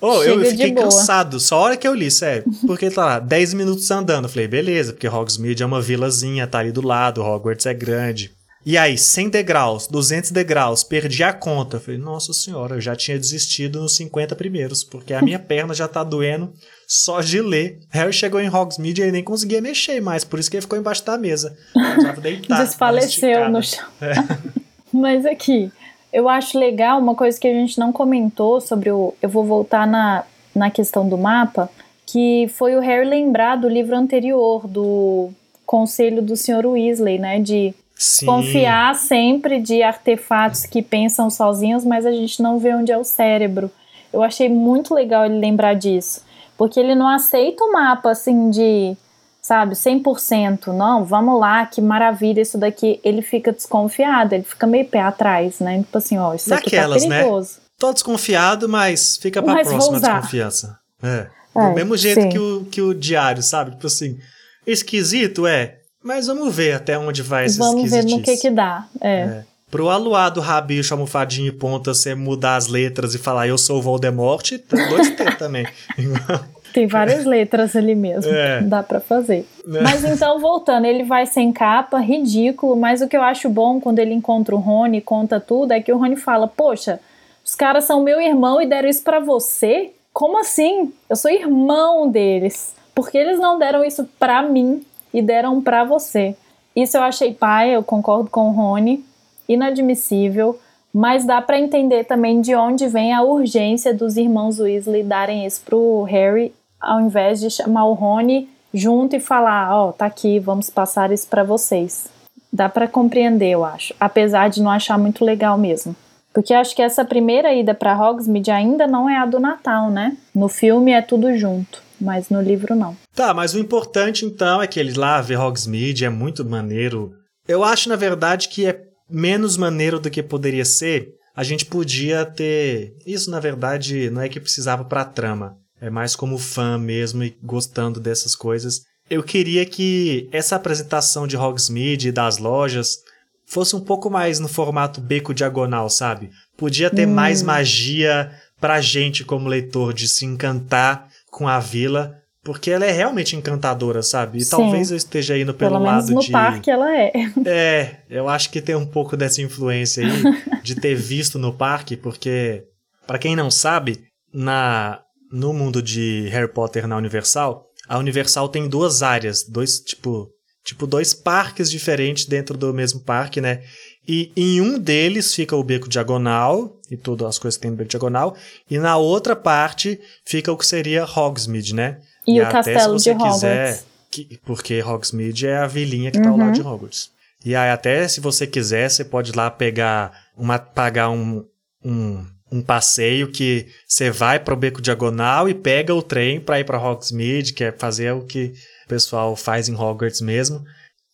oh, eu Chega fiquei cansado, só a hora que eu li, sério. Porque tá lá, 10 minutos andando. Eu falei, beleza, porque Hogsmeade é uma vilazinha, tá ali do lado, Hogwarts é grande. E aí, 100 degraus, 200 degraus, perdi a conta. Falei, nossa senhora, eu já tinha desistido nos 50 primeiros, porque a minha perna já tá doendo só de ler. Harry chegou em Hogsmeade e ele nem conseguia mexer mais, por isso que ele ficou embaixo da mesa. Deitar, Desfaleceu no chão. É. Mas aqui, eu acho legal uma coisa que a gente não comentou sobre o. Eu vou voltar na, na questão do mapa, que foi o Harry lembrar do livro anterior, do Conselho do Sr. Weasley, né? De Sim. Confiar sempre de artefatos que pensam sozinhos, mas a gente não vê onde é o cérebro. Eu achei muito legal ele lembrar disso. Porque ele não aceita o mapa assim de, sabe, 100%. Não, vamos lá, que maravilha isso daqui. Ele fica desconfiado, ele fica meio pé atrás, né? Tipo assim, ó, isso Naquelas, aqui tá né? perigoso. Né? Tô desconfiado, mas fica pra mas próxima desconfiança. É. é. Do mesmo jeito que o, que o diário, sabe? Tipo assim, esquisito é, mas vamos ver até onde vai essa Vamos ver no que que dá. É. é. Pro aluado, rabicho, almofadinho e ponta, você mudar as letras e falar eu sou o Voldemort, tem dois T também. Tem várias letras ali mesmo. É. Dá para fazer. É. Mas então, voltando, ele vai sem capa, ridículo, mas o que eu acho bom quando ele encontra o Rony e conta tudo é que o Rony fala: Poxa, os caras são meu irmão e deram isso para você? Como assim? Eu sou irmão deles. Porque eles não deram isso para mim? e deram para você. Isso eu achei pai, eu concordo com o Rony, inadmissível, mas dá para entender também de onde vem a urgência dos irmãos Weasley darem isso pro Harry, ao invés de chamar o Rony junto e falar, ó, oh, tá aqui, vamos passar isso para vocês. Dá para compreender, eu acho, apesar de não achar muito legal mesmo. Porque acho que essa primeira ida para Hogsmeade ainda não é a do Natal, né? No filme é tudo junto mas no livro não. Tá, mas o importante então é que ele lá vê Hogsmeade, é muito maneiro. Eu acho, na verdade, que é menos maneiro do que poderia ser. A gente podia ter. Isso, na verdade, não é que precisava pra trama. É mais como fã mesmo e gostando dessas coisas. Eu queria que essa apresentação de Hogsmeade e das lojas fosse um pouco mais no formato beco diagonal, sabe? Podia ter hum. mais magia pra gente como leitor de se encantar com a vila, porque ela é realmente encantadora, sabe? E Sim. talvez eu esteja indo pelo, pelo lado no de. No parque ela é. É, eu acho que tem um pouco dessa influência aí de ter visto no parque, porque para quem não sabe, na no mundo de Harry Potter na Universal, a Universal tem duas áreas, dois tipo, tipo dois parques diferentes dentro do mesmo parque, né? E em um deles fica o beco diagonal, e todas as coisas que tem no beco diagonal, e na outra parte fica o que seria Hogsmeade, né? E, e o castelo de Hogwarts. Quiser, que, porque Hogsmeade é a vilinha que uhum. tá ao lado uhum. de Hogwarts. E aí até se você quiser, você pode ir lá pegar uma pagar um, um, um passeio que você vai para o beco diagonal e pega o trem para ir para Hogsmeade, que é fazer o que o pessoal faz em Hogwarts mesmo.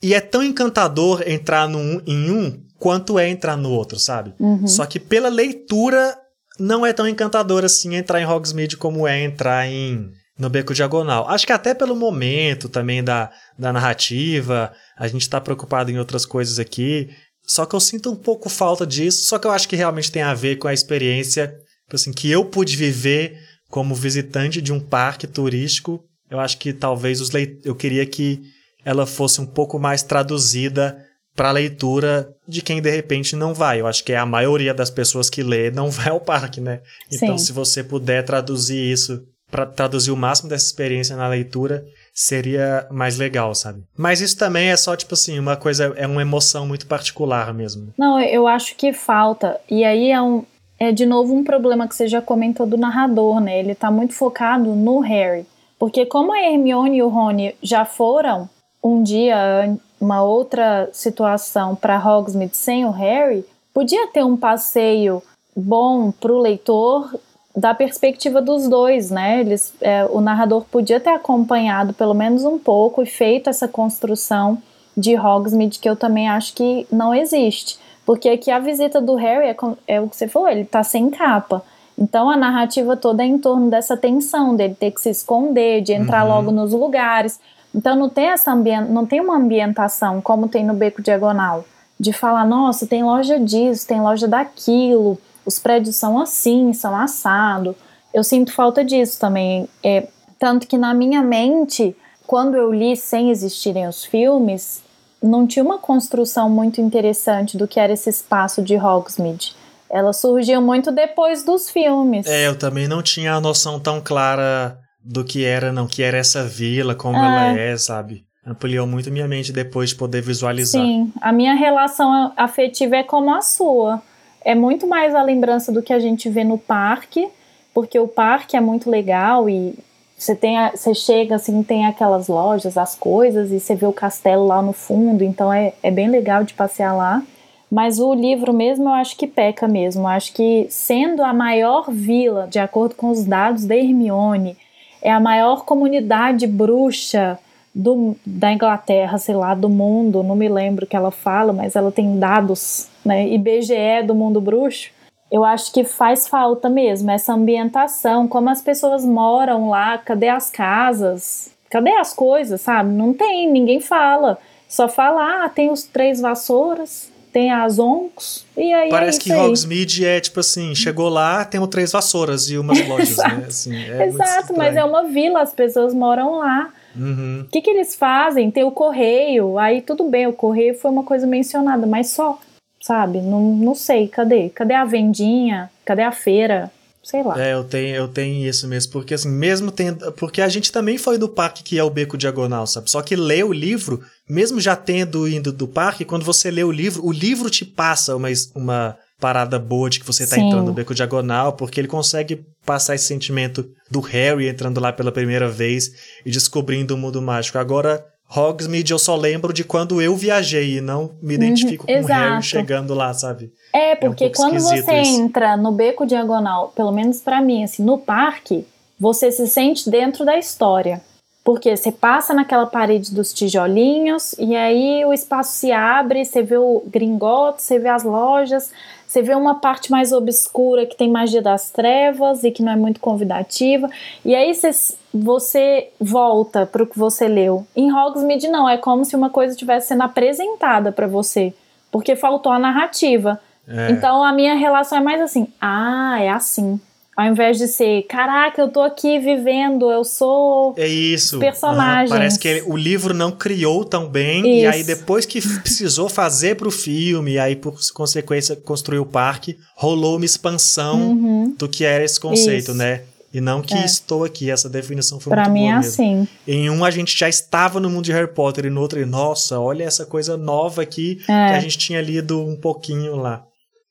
E é tão encantador entrar num, em um quanto é entrar no outro, sabe? Uhum. Só que pela leitura não é tão encantador assim entrar em Hogsmeade como é entrar em no Beco Diagonal. Acho que até pelo momento também da, da narrativa, a gente tá preocupado em outras coisas aqui. Só que eu sinto um pouco falta disso, só que eu acho que realmente tem a ver com a experiência tipo assim, que eu pude viver como visitante de um parque turístico. Eu acho que talvez os leit eu queria que ela fosse um pouco mais traduzida para leitura de quem de repente não vai. Eu acho que é a maioria das pessoas que lê não vai ao parque, né? Então, Sim. se você puder traduzir isso, para traduzir o máximo dessa experiência na leitura, seria mais legal, sabe? Mas isso também é só, tipo assim, uma coisa, é uma emoção muito particular mesmo. Não, eu acho que falta. E aí é um. É de novo um problema que você já comentou do narrador, né? Ele tá muito focado no Harry. Porque como a Hermione e o Rony já foram um dia uma outra situação para Hogsmeade sem o Harry, podia ter um passeio bom para o leitor da perspectiva dos dois, né? Eles, é, o narrador podia ter acompanhado pelo menos um pouco e feito essa construção de Hogsmeade que eu também acho que não existe, porque aqui a visita do Harry é, é o que você falou, ele está sem capa. Então a narrativa toda é em torno dessa tensão dele ter que se esconder, de entrar uhum. logo nos lugares. Então não tem essa não tem uma ambientação como tem no Beco Diagonal, de falar, nossa, tem loja disso, tem loja daquilo, os prédios são assim, são assado. Eu sinto falta disso também. É, tanto que na minha mente, quando eu li sem existirem os filmes, não tinha uma construção muito interessante do que era esse espaço de Hogsmeade. Ela surgiu muito depois dos filmes. É, eu também não tinha a noção tão clara do que era, não, que era essa vila, como é. ela é, sabe? Ampliou muito minha mente depois de poder visualizar. Sim, a minha relação afetiva é como a sua. É muito mais a lembrança do que a gente vê no parque, porque o parque é muito legal e você tem a, você chega assim, tem aquelas lojas, as coisas, e você vê o castelo lá no fundo, então é, é bem legal de passear lá. Mas o livro mesmo eu acho que peca mesmo. Eu acho que sendo a maior vila, de acordo com os dados da Hermione, é a maior comunidade bruxa do, da Inglaterra, sei lá, do mundo, não me lembro o que ela fala, mas ela tem dados, né? IBGE do mundo bruxo. Eu acho que faz falta mesmo essa ambientação, como as pessoas moram lá, cadê as casas? Cadê as coisas, sabe? Não tem, ninguém fala. Só fala, ah, tem os três vassouras, tem as oncos, e aí. É Parece é que Hogsmeade é tipo assim: chegou lá, tem três vassouras e umas lojas, né? Assim, é Exato, mas é uma vila, as pessoas moram lá. Uhum. O que, que eles fazem? Tem o correio, aí tudo bem, o correio foi uma coisa mencionada, mas só, sabe? Não, não sei, cadê? Cadê a vendinha? Cadê a feira? sei lá. É, eu tenho, eu tenho isso mesmo, porque assim, mesmo tendo. Porque a gente também foi do parque que é o Beco Diagonal, sabe? Só que ler o livro, mesmo já tendo ido do parque, quando você lê o livro, o livro te passa uma, uma parada boa de que você tá Sim. entrando no Beco Diagonal, porque ele consegue passar esse sentimento do Harry entrando lá pela primeira vez e descobrindo o mundo mágico. Agora, Hogsmeade eu só lembro de quando eu viajei e não me identifico uhum, com o Harry chegando lá, sabe? É, porque é um quando você isso. entra no beco diagonal, pelo menos para mim, assim, no parque, você se sente dentro da história. Porque você passa naquela parede dos tijolinhos e aí o espaço se abre, você vê o gringote, você vê as lojas, você vê uma parte mais obscura que tem magia das trevas e que não é muito convidativa. E aí você, você volta para o que você leu. Em Hogsmeade não, é como se uma coisa estivesse sendo apresentada para você, porque faltou a narrativa. É. Então a minha relação é mais assim: ah, é assim. Ao invés de ser, caraca, eu tô aqui vivendo, eu sou é isso. personagem. Uhum. Parece que o livro não criou tão bem, isso. e aí depois que precisou fazer pro filme, e aí por consequência construiu o parque, rolou uma expansão uhum. do que era esse conceito, isso. né? E não que é. estou aqui, essa definição foi pra muito mim boa é mesmo. assim. Em um a gente já estava no mundo de Harry Potter, e no outro, nossa, olha essa coisa nova aqui é. que a gente tinha lido um pouquinho lá.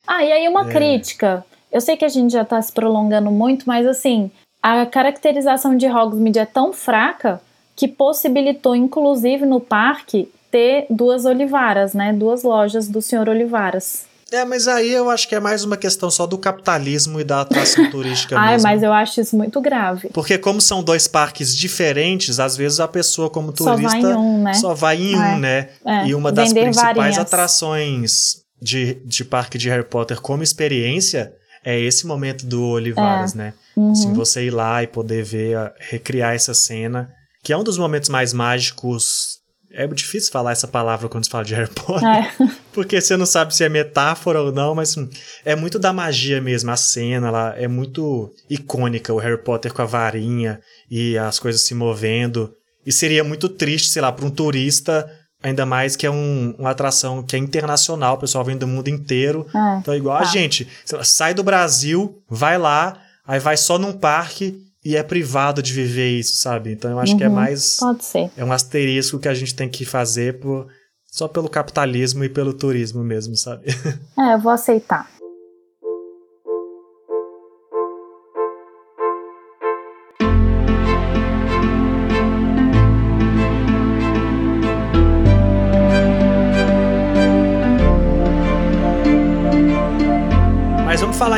Ah, e aí uma é. crítica eu sei que a gente já está se prolongando muito, mas assim, a caracterização de Hogsmeade é tão fraca que possibilitou, inclusive no parque, ter duas olivaras, né? Duas lojas do senhor Olivaras. É, mas aí eu acho que é mais uma questão só do capitalismo e da atração turística Ai, mesmo. mas eu acho isso muito grave. Porque como são dois parques diferentes, às vezes a pessoa como turista só vai em um, né? Só vai em é. um, né? É. E uma das Vender principais varinhas. atrações de, de parque de Harry Potter como experiência é esse momento do Olivares, É. né? Uhum. Assim, você ir lá e poder ver, a- recriar essa cena, que é um dos momentos mais mágicos. É difícil falar essa palavra quando se fala de Harry Potter, É. porque você não sabe se é metáfora ou não, mas hum, é muito da magia mesmo. A cena lá é muito icônica, o Harry Potter com a varinha e as coisas se movendo. E seria muito triste, sei lá, para um turista, ainda mais que é um- uma atração que é internacional, o pessoal vem do mundo inteiro. É. Então, igual a Tá. gente, sei lá, sai do Brasil, vai lá, aí vai só num parque e é privado de viver isso, sabe? Então eu acho que é Uhum. mais. Pode ser. É um asterisco que a gente tem que fazer por, só pelo capitalismo e pelo turismo mesmo, sabe? É, eu vou aceitar.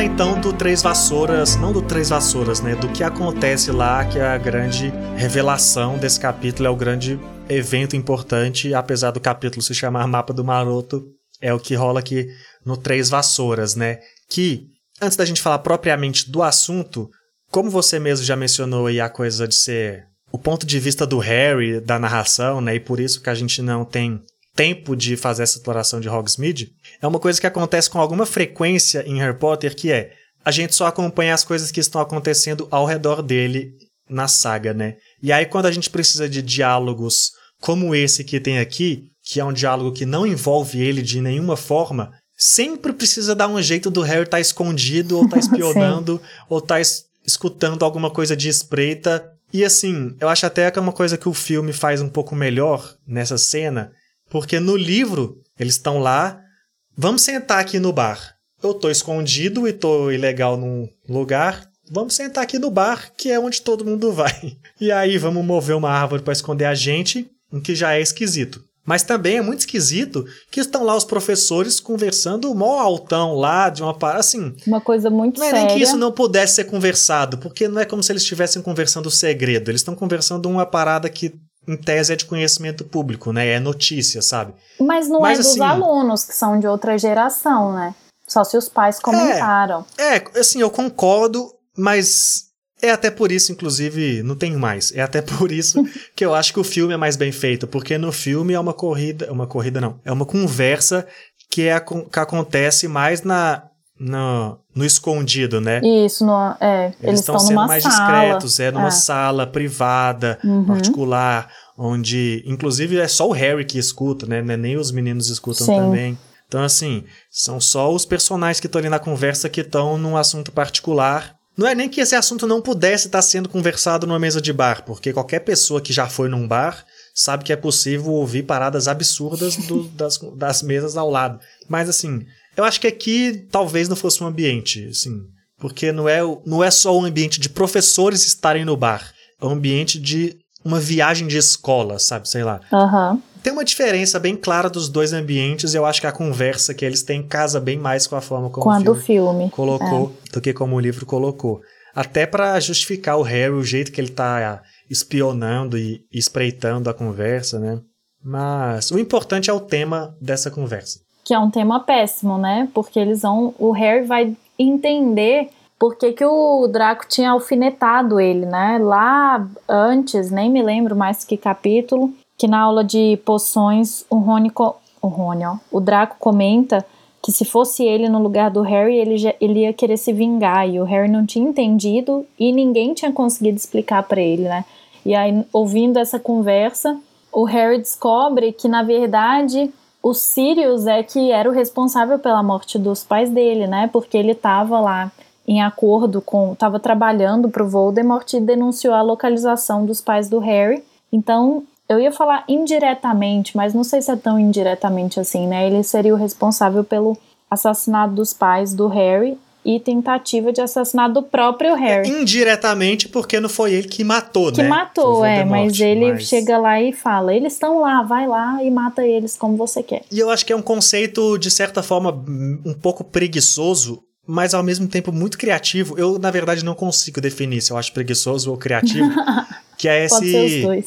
Falar então do Três Vassouras, não do Três Vassouras, né? Do que acontece lá, que é a grande revelação desse capítulo, é o grande evento importante, apesar do capítulo se chamar Mapa do Maroto, é o que rola aqui no Três Vassouras, né? Que, antes da gente falar propriamente do assunto, como você mesmo já mencionou aí a coisa de ser o ponto de vista do Harry, da narração, né? E por isso que a gente não tem tempo de fazer essa exploração de Hogsmeade, é uma coisa que acontece com alguma frequência em Harry Potter, que é a gente só acompanha as coisas que estão acontecendo ao redor dele na saga, né? E aí quando a gente precisa de diálogos como esse que tem aqui, que é um diálogo que não envolve ele de nenhuma forma, sempre precisa dar um jeito do Harry estar tá escondido, ou tá espionando, ou tá es escutando alguma coisa de espreita. E assim, eu acho até que é uma coisa que o filme faz um pouco melhor nessa cena, porque no livro eles estão lá, vamos sentar aqui no bar. Eu tô escondido e tô ilegal num lugar, vamos sentar aqui no bar, que é onde todo mundo vai. E aí vamos mover uma árvore para esconder a gente, o que já é esquisito. Mas também é muito esquisito que estão lá os professores conversando mó altão lá de uma parada assim. Uma coisa muito não é séria. nem que isso não pudesse ser conversado, porque não é como se eles estivessem conversando segredo. Eles estão conversando uma parada que em tese é de conhecimento público, né? É notícia, sabe? Mas não Mas, é dos assim, alunos que são de outra geração, né? Só se os pais comentaram. É, é assim, eu concordo, mas é até por isso, inclusive, não tenho mais. É até por isso que eu acho que o filme é mais bem feito, porque no filme é uma corrida, uma corrida não, é uma conversa que, é, que acontece mais na no, no escondido, né? Isso, no, é, eles, eles estão sendo mais sala. discretos, é numa é. sala privada, uhum. particular, onde, inclusive, é só o Harry que escuta, né? É nem os meninos escutam Sim. também. Então, assim, são só os personagens que estão ali na conversa que estão num assunto particular não é nem que esse assunto não pudesse estar sendo conversado numa mesa de bar, porque qualquer pessoa que já foi num bar sabe que é possível ouvir paradas absurdas do, das, das mesas ao lado. Mas assim, eu acho que aqui talvez não fosse um ambiente, assim, porque não é, não é só um ambiente de professores estarem no bar, é um ambiente de uma viagem de escola, sabe, sei lá. Uhum tem uma diferença bem clara dos dois ambientes. Eu acho que a conversa que eles têm casa bem mais com a forma como Quando o filme, filme colocou é. do que como o livro colocou. Até para justificar o Harry, o jeito que ele tá espionando e espreitando a conversa, né? Mas o importante é o tema dessa conversa. Que é um tema péssimo, né? Porque eles vão. O Harry vai entender por que, que o Draco tinha alfinetado ele, né? Lá antes, nem me lembro mais que capítulo, que na aula de poções o Rony, o Rony, ó, o Draco comenta que se fosse ele no lugar do Harry, ele, já, ele ia querer se vingar e o Harry não tinha entendido e ninguém tinha conseguido explicar para ele, né? E aí, ouvindo essa conversa, o Harry descobre que na verdade o Sirius é que era o responsável pela morte dos pais dele, né? Porque ele estava lá em acordo com, estava trabalhando para o Voldemort e denunciou a localização dos pais do Harry. Então eu ia falar indiretamente, mas não sei se é tão indiretamente assim, né? Ele seria o responsável pelo assassinato dos pais do Harry e tentativa de assassinato do próprio Harry. Indiretamente, porque não foi ele que matou, que né? Que matou, é, mas ele mas... chega lá e fala: eles estão lá, vai lá e mata eles como você quer. E eu acho que é um conceito, de certa forma, um pouco preguiçoso. Mas ao mesmo tempo muito criativo. Eu, na verdade, não consigo definir se eu acho preguiçoso ou criativo. que é esse.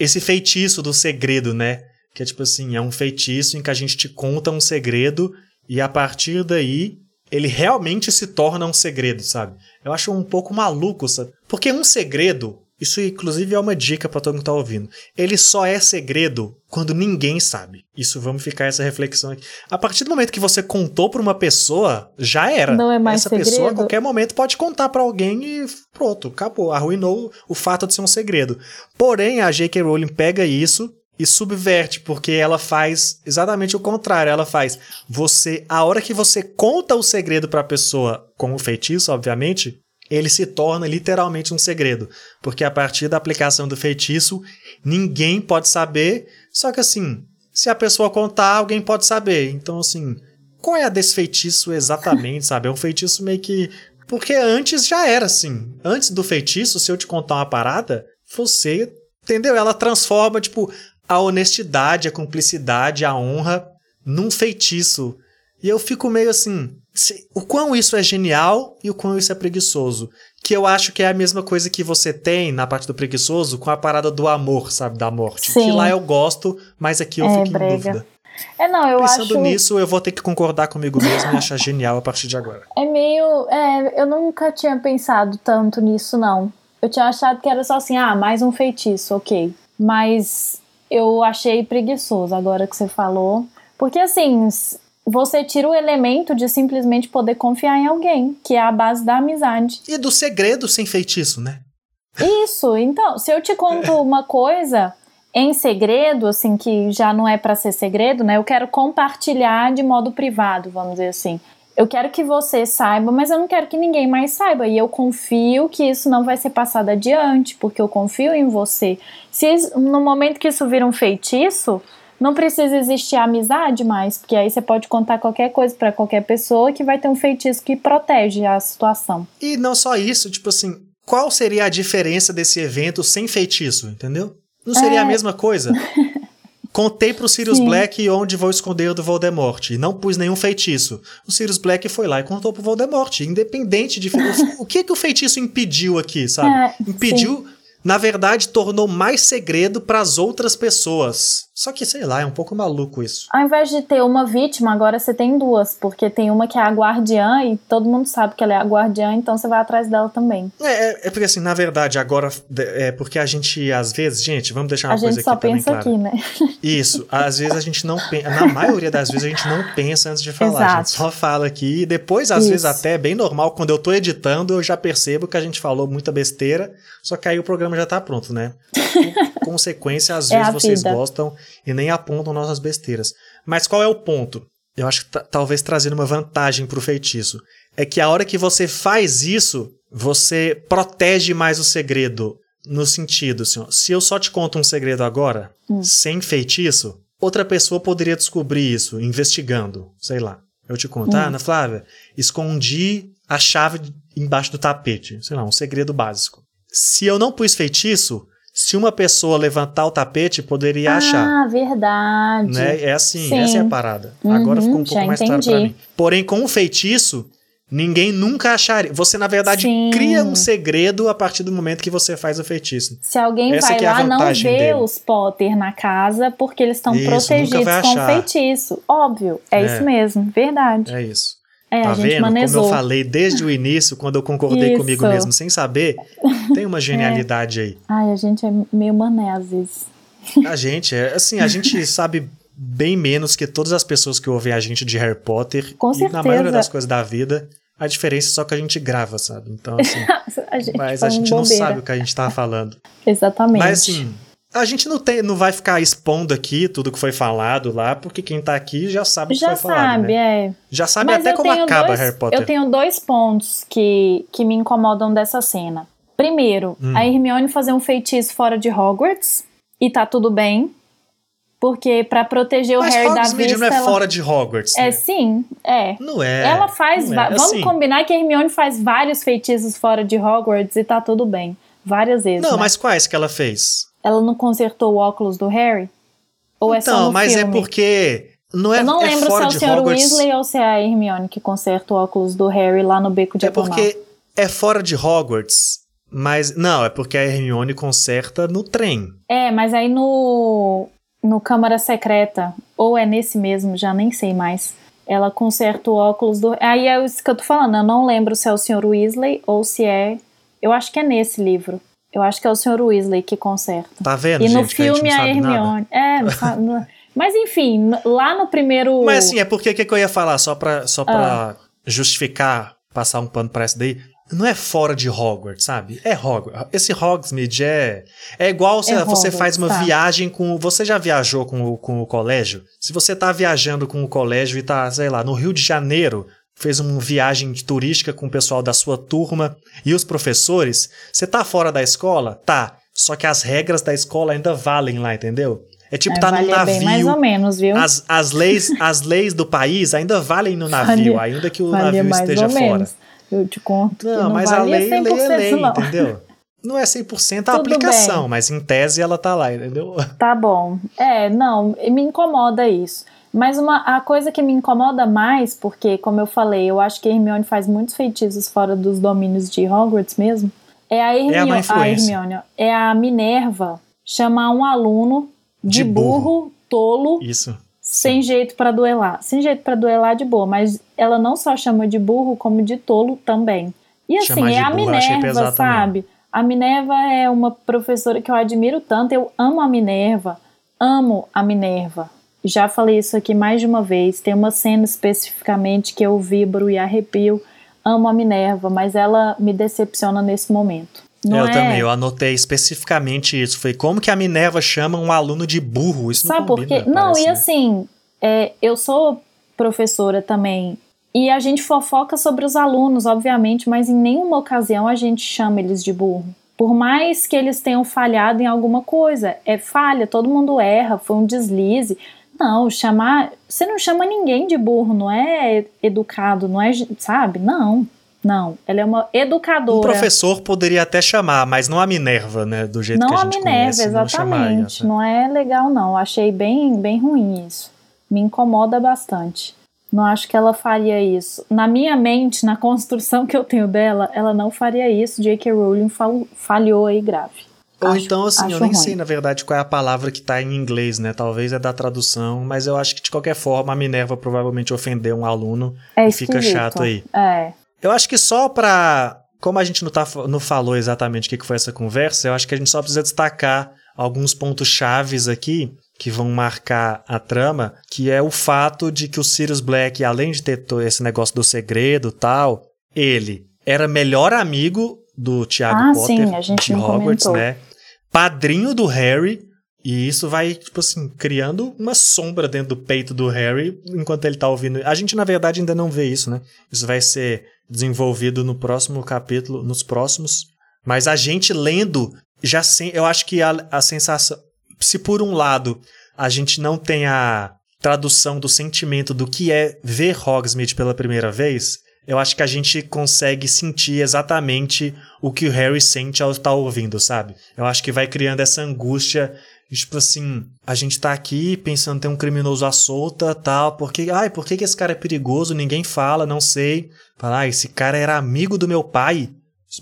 Esse feitiço do segredo, né? Que é tipo assim, é um feitiço em que a gente te conta um segredo e a partir daí ele realmente se torna um segredo, sabe? Eu acho um pouco maluco, sabe? Porque um segredo, isso inclusive é uma dica para todo mundo que tá ouvindo. Ele só é segredo quando ninguém sabe. Isso vamos ficar essa reflexão aqui. A partir do momento que você contou para uma pessoa, já era. Não é mais Essa segredo. pessoa a qualquer momento pode contar para alguém e pronto, acabou, arruinou o fato de ser um segredo. Porém, a J.K. Rowling pega isso e subverte, porque ela faz exatamente o contrário. Ela faz você, a hora que você conta o segredo para a pessoa com o feitiço, obviamente, ele se torna literalmente um segredo, porque a partir da aplicação do feitiço, ninguém pode saber, só que assim, se a pessoa contar, alguém pode saber. Então assim, qual é a desse feitiço exatamente, sabe? É um feitiço meio que porque antes já era assim. Antes do feitiço, se eu te contar uma parada, você, entendeu? Ela transforma tipo a honestidade, a cumplicidade, a honra num feitiço. E eu fico meio assim, o quão isso é genial e o quão isso é preguiçoso. Que eu acho que é a mesma coisa que você tem na parte do preguiçoso com a parada do amor, sabe? Da morte. Sim. Que lá eu gosto, mas aqui eu é, fico brega. em dúvida. É, não, eu Pensando acho... nisso, eu vou ter que concordar comigo mesmo e achar genial a partir de agora. É meio. É, eu nunca tinha pensado tanto nisso, não. Eu tinha achado que era só assim, ah, mais um feitiço, ok. Mas eu achei preguiçoso agora que você falou. Porque assim, você tira o elemento de simplesmente poder confiar em alguém, que é a base da amizade. E do segredo sem feitiço, né? Isso, então, se eu te conto uma coisa, em segredo, assim, que já não é para ser segredo, né? Eu quero compartilhar de modo privado, vamos dizer assim. Eu quero que você saiba, mas eu não quero que ninguém mais saiba. E eu confio que isso não vai ser passado adiante, porque eu confio em você. Se no momento que isso vira um feitiço, não precisa existir amizade mais, porque aí você pode contar qualquer coisa para qualquer pessoa que vai ter um feitiço que protege a situação. E não só isso, tipo assim, qual seria a diferença desse evento sem feitiço, entendeu? Não seria é... a mesma coisa? Contei pro Sirius Sim. Black onde vou esconder o do Voldemort. E não pus nenhum feitiço. O Sirius Black foi lá e contou pro Voldemort. Independente de. o que que o feitiço impediu aqui, sabe? É, impediu. Sim na verdade, tornou mais segredo para as outras pessoas. Só que, sei lá, é um pouco maluco isso. Ao invés de ter uma vítima, agora você tem duas, porque tem uma que é a guardiã e todo mundo sabe que ela é a guardiã, então você vai atrás dela também. É, é, é porque assim, na verdade, agora é porque a gente, às vezes, gente, vamos deixar uma a coisa aqui A gente só pensa aqui, né? Isso, às vezes a gente não pensa, na maioria das vezes a gente não pensa antes de falar, Exato. a gente só fala aqui e depois, às isso. vezes, até é bem normal, quando eu tô editando, eu já percebo que a gente falou muita besteira, só que aí o programa já tá pronto, né? Por consequência, às é vezes vocês vida. gostam e nem apontam nossas besteiras. Mas qual é o ponto? Eu acho que talvez trazendo uma vantagem pro feitiço. É que a hora que você faz isso, você protege mais o segredo. No sentido, assim, se eu só te conto um segredo agora, hum. sem feitiço, outra pessoa poderia descobrir isso, investigando, sei lá. Eu te conto, hum. ah, Ana Flávia, escondi a chave embaixo do tapete. Sei lá, um segredo básico. Se eu não pus feitiço, se uma pessoa levantar o tapete, poderia ah, achar. Ah, verdade. Né? É assim, Sim. essa é a parada. Uhum, Agora ficou um pouco mais claro pra mim. Porém, com o feitiço, ninguém nunca acharia. Você, na verdade, Sim. cria um segredo a partir do momento que você faz o feitiço. Se alguém essa vai é lá, não vê dele. os Potter na casa porque eles estão protegidos com o feitiço. Óbvio, é, é isso mesmo, verdade. É isso. É, tá vendo? Manezou. Como eu falei desde o início, quando eu concordei Isso. comigo mesmo, sem saber, tem uma genialidade é. aí. Ai, a gente é meio mané às vezes. A gente, é assim, a gente sabe bem menos que todas as pessoas que ouvem a gente de Harry Potter. Com certeza. na maioria das coisas da vida. A diferença é só que a gente grava, sabe? Então, assim. a mas a gente não sabe o que a gente tá falando. Exatamente. Mas, assim, a gente não, tem, não vai ficar expondo aqui tudo que foi falado lá, porque quem tá aqui já sabe o que foi falado. Já sabe, né? é. Já sabe Mas até como acaba dois, Harry Potter. Eu tenho dois pontos que, que me incomodam dessa cena. Primeiro, hum. a Hermione fazer um feitiço fora de Hogwarts, e tá tudo bem. Porque para proteger o Mas Harry Hogsmeade da vista... não é ela... fora de Hogwarts, é, né? É, sim, é. Não é. Ela faz... É. Vamos assim... combinar que a Hermione faz vários feitiços fora de Hogwarts e tá tudo bem. Várias vezes, Não, né? mas quais que ela fez? Ela não consertou o óculos do Harry? Ou é então, só no mas é filme? é porque não é Eu não é lembro se é o Sr. Weasley ou se é a Hermione que conserta o óculos do Harry lá no beco de É porque é fora de Hogwarts, mas não, é porque a Hermione conserta no trem. É, mas aí no no Câmara Secreta, ou é nesse mesmo, já nem sei mais. Ela conserta o óculos do. Aí é isso que eu tô falando, eu não lembro se é o Sr. Weasley ou se é. Eu acho que é nesse livro. Eu acho que é o Sr. Weasley que conserta. Tá vendo, E gente, no filme a, a Hermione. Nada. É, não sabe, mas enfim, lá no primeiro. Mas assim, é porque o que, que, eu ia falar, só pra, só pra ah. justificar, passar um pano pra essa daí. Não é fora de Hogwarts, sabe? É Hogwarts. Esse Hogsmeade é. É igual se é você Hogwarts, faz uma tá. viagem com. Você já viajou com o, com o colégio? Se você tá viajando com o colégio e tá, sei lá, no Rio de Janeiro, fez uma viagem turística com o pessoal da sua turma e os professores, você tá fora da escola? Tá. Só que as regras da escola ainda valem lá, entendeu? É tipo, é, tá no navio. Bem mais ou menos, viu? As, as, leis, as leis do país ainda valem no navio, ainda que o navio esteja fora. Menos. Eu te conto. Não, não mas a lei, lei é lei, não. entendeu? Não é 100% a aplicação, bem. mas em tese ela tá lá, entendeu? Tá bom. É, não, me incomoda isso. Mas uma, a coisa que me incomoda mais, porque, como eu falei, eu acho que a Hermione faz muitos feitiços fora dos domínios de Hogwarts mesmo, é a Hermione, é a, a Hermione é a Minerva chamar um aluno de, de burro, burro, tolo, Isso. sem Sim. jeito para duelar. Sem jeito para duelar de boa, mas ela não só chama de burro, como de tolo também. E assim, é a burro, Minerva, sabe? A Minerva é uma professora que eu admiro tanto, eu amo a Minerva, amo a Minerva. Já falei isso aqui mais de uma vez. Tem uma cena especificamente que eu vibro e arrepio amo a Minerva, mas ela me decepciona nesse momento. Não eu é... também, eu anotei especificamente isso. Foi como que a Minerva chama um aluno de burro. Isso Sabe não por combina, quê? Não, parece, e né? assim, é, eu sou professora também. E a gente fofoca sobre os alunos, obviamente, mas em nenhuma ocasião a gente chama eles de burro. Por mais que eles tenham falhado em alguma coisa, é falha, todo mundo erra, foi um deslize. Não, chamar. Você não chama ninguém de burro, não é educado, não é. Sabe? Não, não. Ela é uma educadora. Um professor poderia até chamar, mas não a Minerva, né? Do jeito não que a a gente Minerva, conhece. Não, exatamente. chamaria, Não é legal, não. Achei bem, bem ruim isso. Me incomoda bastante. Não acho que ela faria isso. Na minha mente, na construção que eu tenho dela, ela não faria isso. J.K. Rowling fal falhou aí grave. Ou Acho- então, assim, eu nem ruim. sei, na verdade, qual é a palavra que tá em inglês, né? Talvez é da tradução, mas eu acho que, de qualquer forma, a Minerva provavelmente ofendeu um aluno É e fica chato aí. É. Eu acho que só pra. Como a gente não, tá, não falou exatamente o que que foi essa conversa, eu acho que a gente só precisa destacar alguns pontos chaves aqui que vão marcar a trama, que é o fato de que o Sirius Black, além de ter esse negócio do segredo e tal, ele era melhor amigo do Tiago Ah, Potter sim, a gente de Hogwarts, comentou. né? Padrinho do Harry, e isso vai, tipo assim, criando uma sombra dentro do peito do Harry enquanto ele tá ouvindo. A gente, na verdade, ainda não vê isso, né? Isso vai ser desenvolvido no próximo capítulo, nos próximos. Mas a gente lendo, já sem, eu acho que a, a sensação. Se por um lado a gente não tem a tradução do sentimento do que é ver Hogsmeade pela primeira vez, eu acho que a gente consegue sentir exatamente o que o Harry sente ao estar ouvindo, sabe? Eu acho que vai criando essa angústia Tipo assim, a gente tá aqui pensando tem um criminoso à solta, tal, porque, ai, por que, que esse cara é perigoso? Ninguém fala, não sei. Fala, ah, esse cara era amigo do meu pai.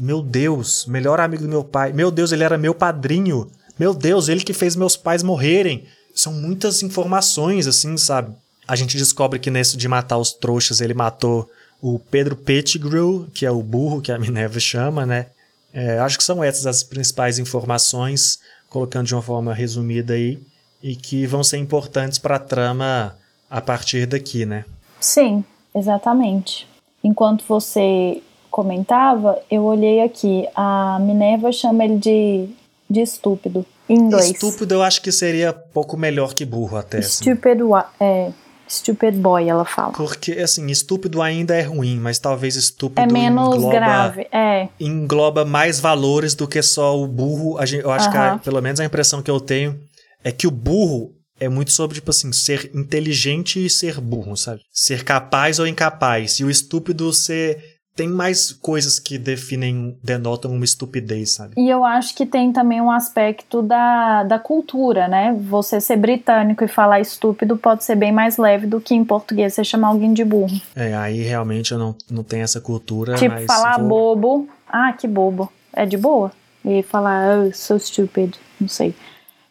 Meu Deus, melhor amigo do meu pai. Meu Deus, ele era meu padrinho. Meu Deus, ele que fez meus pais morrerem. São muitas informações, assim, sabe? A gente descobre que nesse de matar os trouxas, ele matou o Pedro Pettigrew, que é o burro que a Minerva chama, né? É, acho que são essas as principais informações colocando de uma forma resumida aí, e que vão ser importantes para a trama a partir daqui, né? Sim, exatamente. Enquanto você comentava, eu olhei aqui. A Minerva chama ele de, de estúpido. Em inglês. Estúpido eu acho que seria pouco melhor que burro até. Assim. Stupid, wa- é, stupid boy, ela fala. Porque, assim, estúpido ainda é ruim, mas talvez estúpido É menos engloba, grave. É, engloba mais valores do que só o burro. A gente- eu acho que, a- Aham. pelo menos a impressão que eu tenho, é que o burro é muito sobre, tipo assim, ser inteligente e ser burro, sabe? Ser capaz ou incapaz. E o estúpido ser... Tem mais coisas que definem, denotam uma estupidez, sabe? E eu acho que tem também um aspecto da, da cultura, né? Você ser britânico e falar estúpido pode ser bem mais leve do que em português você chamar alguém de burro. É, aí realmente eu não, não tenho essa cultura, tipo, mas falar vou- bobo. Ah, que bobo. É de boa. E falar, oh, so stupid. Não sei.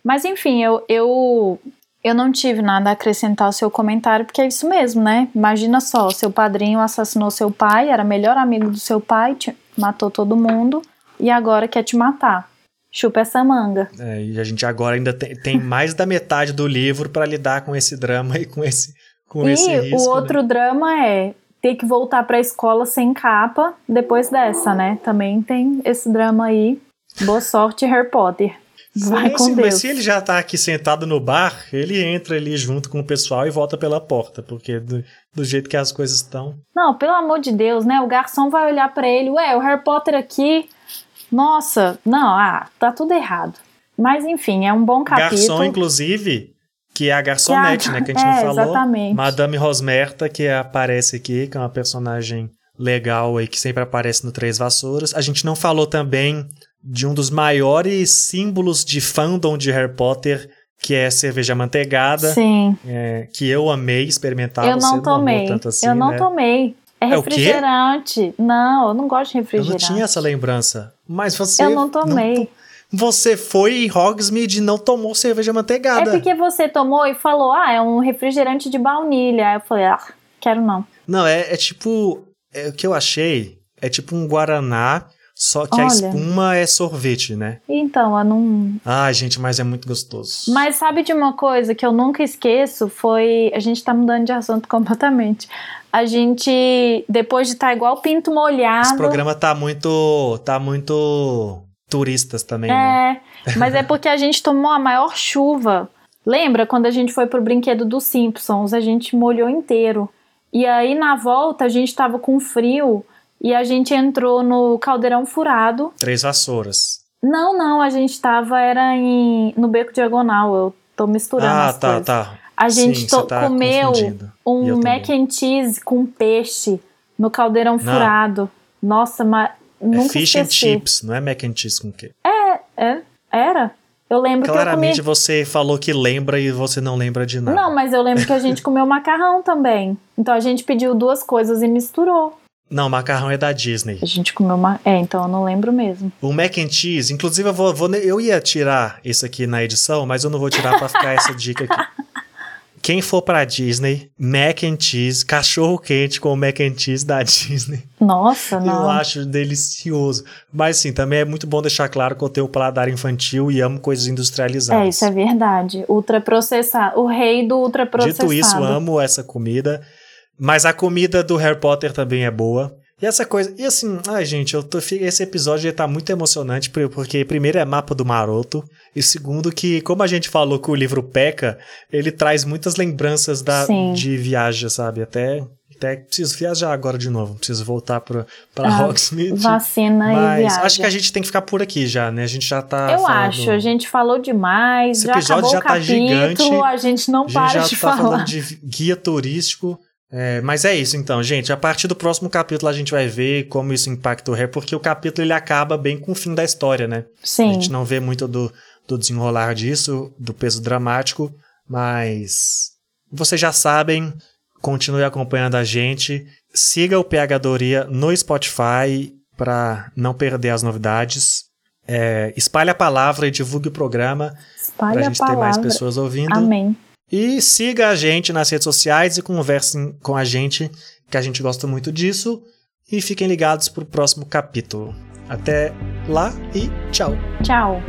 Mas enfim, eu, eu, eu não tive nada a acrescentar ao seu comentário, porque é isso mesmo, né? Imagina só, seu padrinho assassinou seu pai, era melhor amigo do seu pai, te- matou todo mundo, e agora quer te matar. Chupa essa manga. É, e a gente agora ainda tem, tem mais da metade do livro para lidar com esse drama e com esse, com esse e risco. o né? outro drama é ter que voltar pra escola sem capa depois dessa, né? Também tem esse drama aí. Boa sorte, Harry Potter. Vai Sim, com sim, Deus. Mas se ele já tá aqui sentado no bar, ele entra ali junto com o pessoal e volta pela porta, porque do, do jeito que as coisas estão. Não, pelo amor de Deus, né? O garçom vai olhar pra ele, ué, o Harry Potter aqui. Nossa, não, ah, tá tudo errado. Mas enfim, é um bom capítulo. Garçom, inclusive, que é a garçonete, Que a- né? Que a gente é, não falou. exatamente. Madame Rosmerta, que aparece aqui, que é uma personagem legal aí, que sempre aparece no Três Vassouras. A gente não falou também de um dos maiores símbolos de fandom de Harry Potter, que é cerveja manteigada, Sim, é, que eu amei experimentar. eu não tomei. tanto assim, eu não né? tomei. É É refrigerante. Não, eu não gosto de Eu não refrigerante. tinha essa lembrança. Mas você. Eu não tomei. você foi em Hogsmeade e não tomou cerveja É manteigada. porque você tomou e falou, ah, é um refrigerante de baunilha. Aí eu falei, ah, quero não. Não, é, é tipo. é, o que eu achei é tipo um Guaraná, Só que a Olha. espuma é sorvete, né? Então, eu não. Ai, gente, mas é muito gostoso. Mas sabe de uma coisa que eu nunca esqueço? Foi. A gente tá mudando de assunto completamente. A gente, depois de estar igual pinto molhado. Esse programa tá muito. tá muito turistas também, né? É, mas é porque a gente tomou a maior chuva. Lembra quando a gente foi pro brinquedo dos Simpsons? A gente molhou inteiro. E aí na volta a gente tava com frio e a gente entrou no caldeirão furado. Três vassouras. Não, não, a gente tava era em no beco diagonal. Eu tô misturando Ah, as tá, coisas. tá. A gente Sim, to- tá comeu um também. mac and cheese com peixe no caldeirão Não. furado. Nossa, mas É nunca fish and esqueci. chips, não é mac and cheese com quê? É, era? Eu lembro que eu Claramente comi. você falou que lembra e você não lembra de nada. Não, mas eu lembro que a gente comeu macarrão também. Então a gente pediu duas coisas e misturou. Não, macarrão é da Disney. A gente comeu uma. É, então eu não lembro mesmo. O mac and cheese, inclusive eu vou, vou- eu ia tirar isso aqui na edição, mas eu não vou tirar pra ficar essa dica aqui. Quem for pra Disney, mac and cheese, cachorro quente com o mac and cheese da Disney, Nossa, eu não. acho delicioso. Mas sim, também é muito bom deixar claro que eu tenho paladar infantil e amo coisas industrializadas. É, isso é verdade. Ultraprocessado. O rei do ultraprocessado. Dito isso, amo essa comida. Mas a comida do Harry Potter também é boa. E essa coisa. E assim, ai, gente, eu tô, esse episódio já tá muito emocionante, por- porque primeiro é mapa do Maroto. E segundo, que, como a gente falou que o livro peca, ele traz muitas lembranças da, Sim. de viagem, sabe? Até. Até preciso viajar agora de novo. Preciso voltar pra, pra Ah, Hogsmeade. Vacina e Mas viagem. acho que a gente tem que ficar por aqui já, né? A gente já tá. Eu falando- acho, a gente falou demais, Esse já episódio acabou já o tá capítulo, gigante. a gente não A gente para já de tá falar. falando de guia turístico. É, mas é isso então, gente. A partir do próximo capítulo a gente vai ver como isso impacta o Harry, porque o capítulo ele acaba bem com o fim da história, né? A Sim, gente não vê muito do, do desenrolar disso, do peso dramático, mas vocês já sabem, continue acompanhando a gente. Siga o PH Doria no Spotify para não perder as novidades. É, espalhe a palavra e divulgue o programa para a a gente ter mais palavra. pessoas ouvindo. Amém. E siga a gente nas redes sociais e conversem com a gente, que a gente gosta muito disso. E fiquem ligados para o próximo capítulo. Até lá e tchau! Tchau.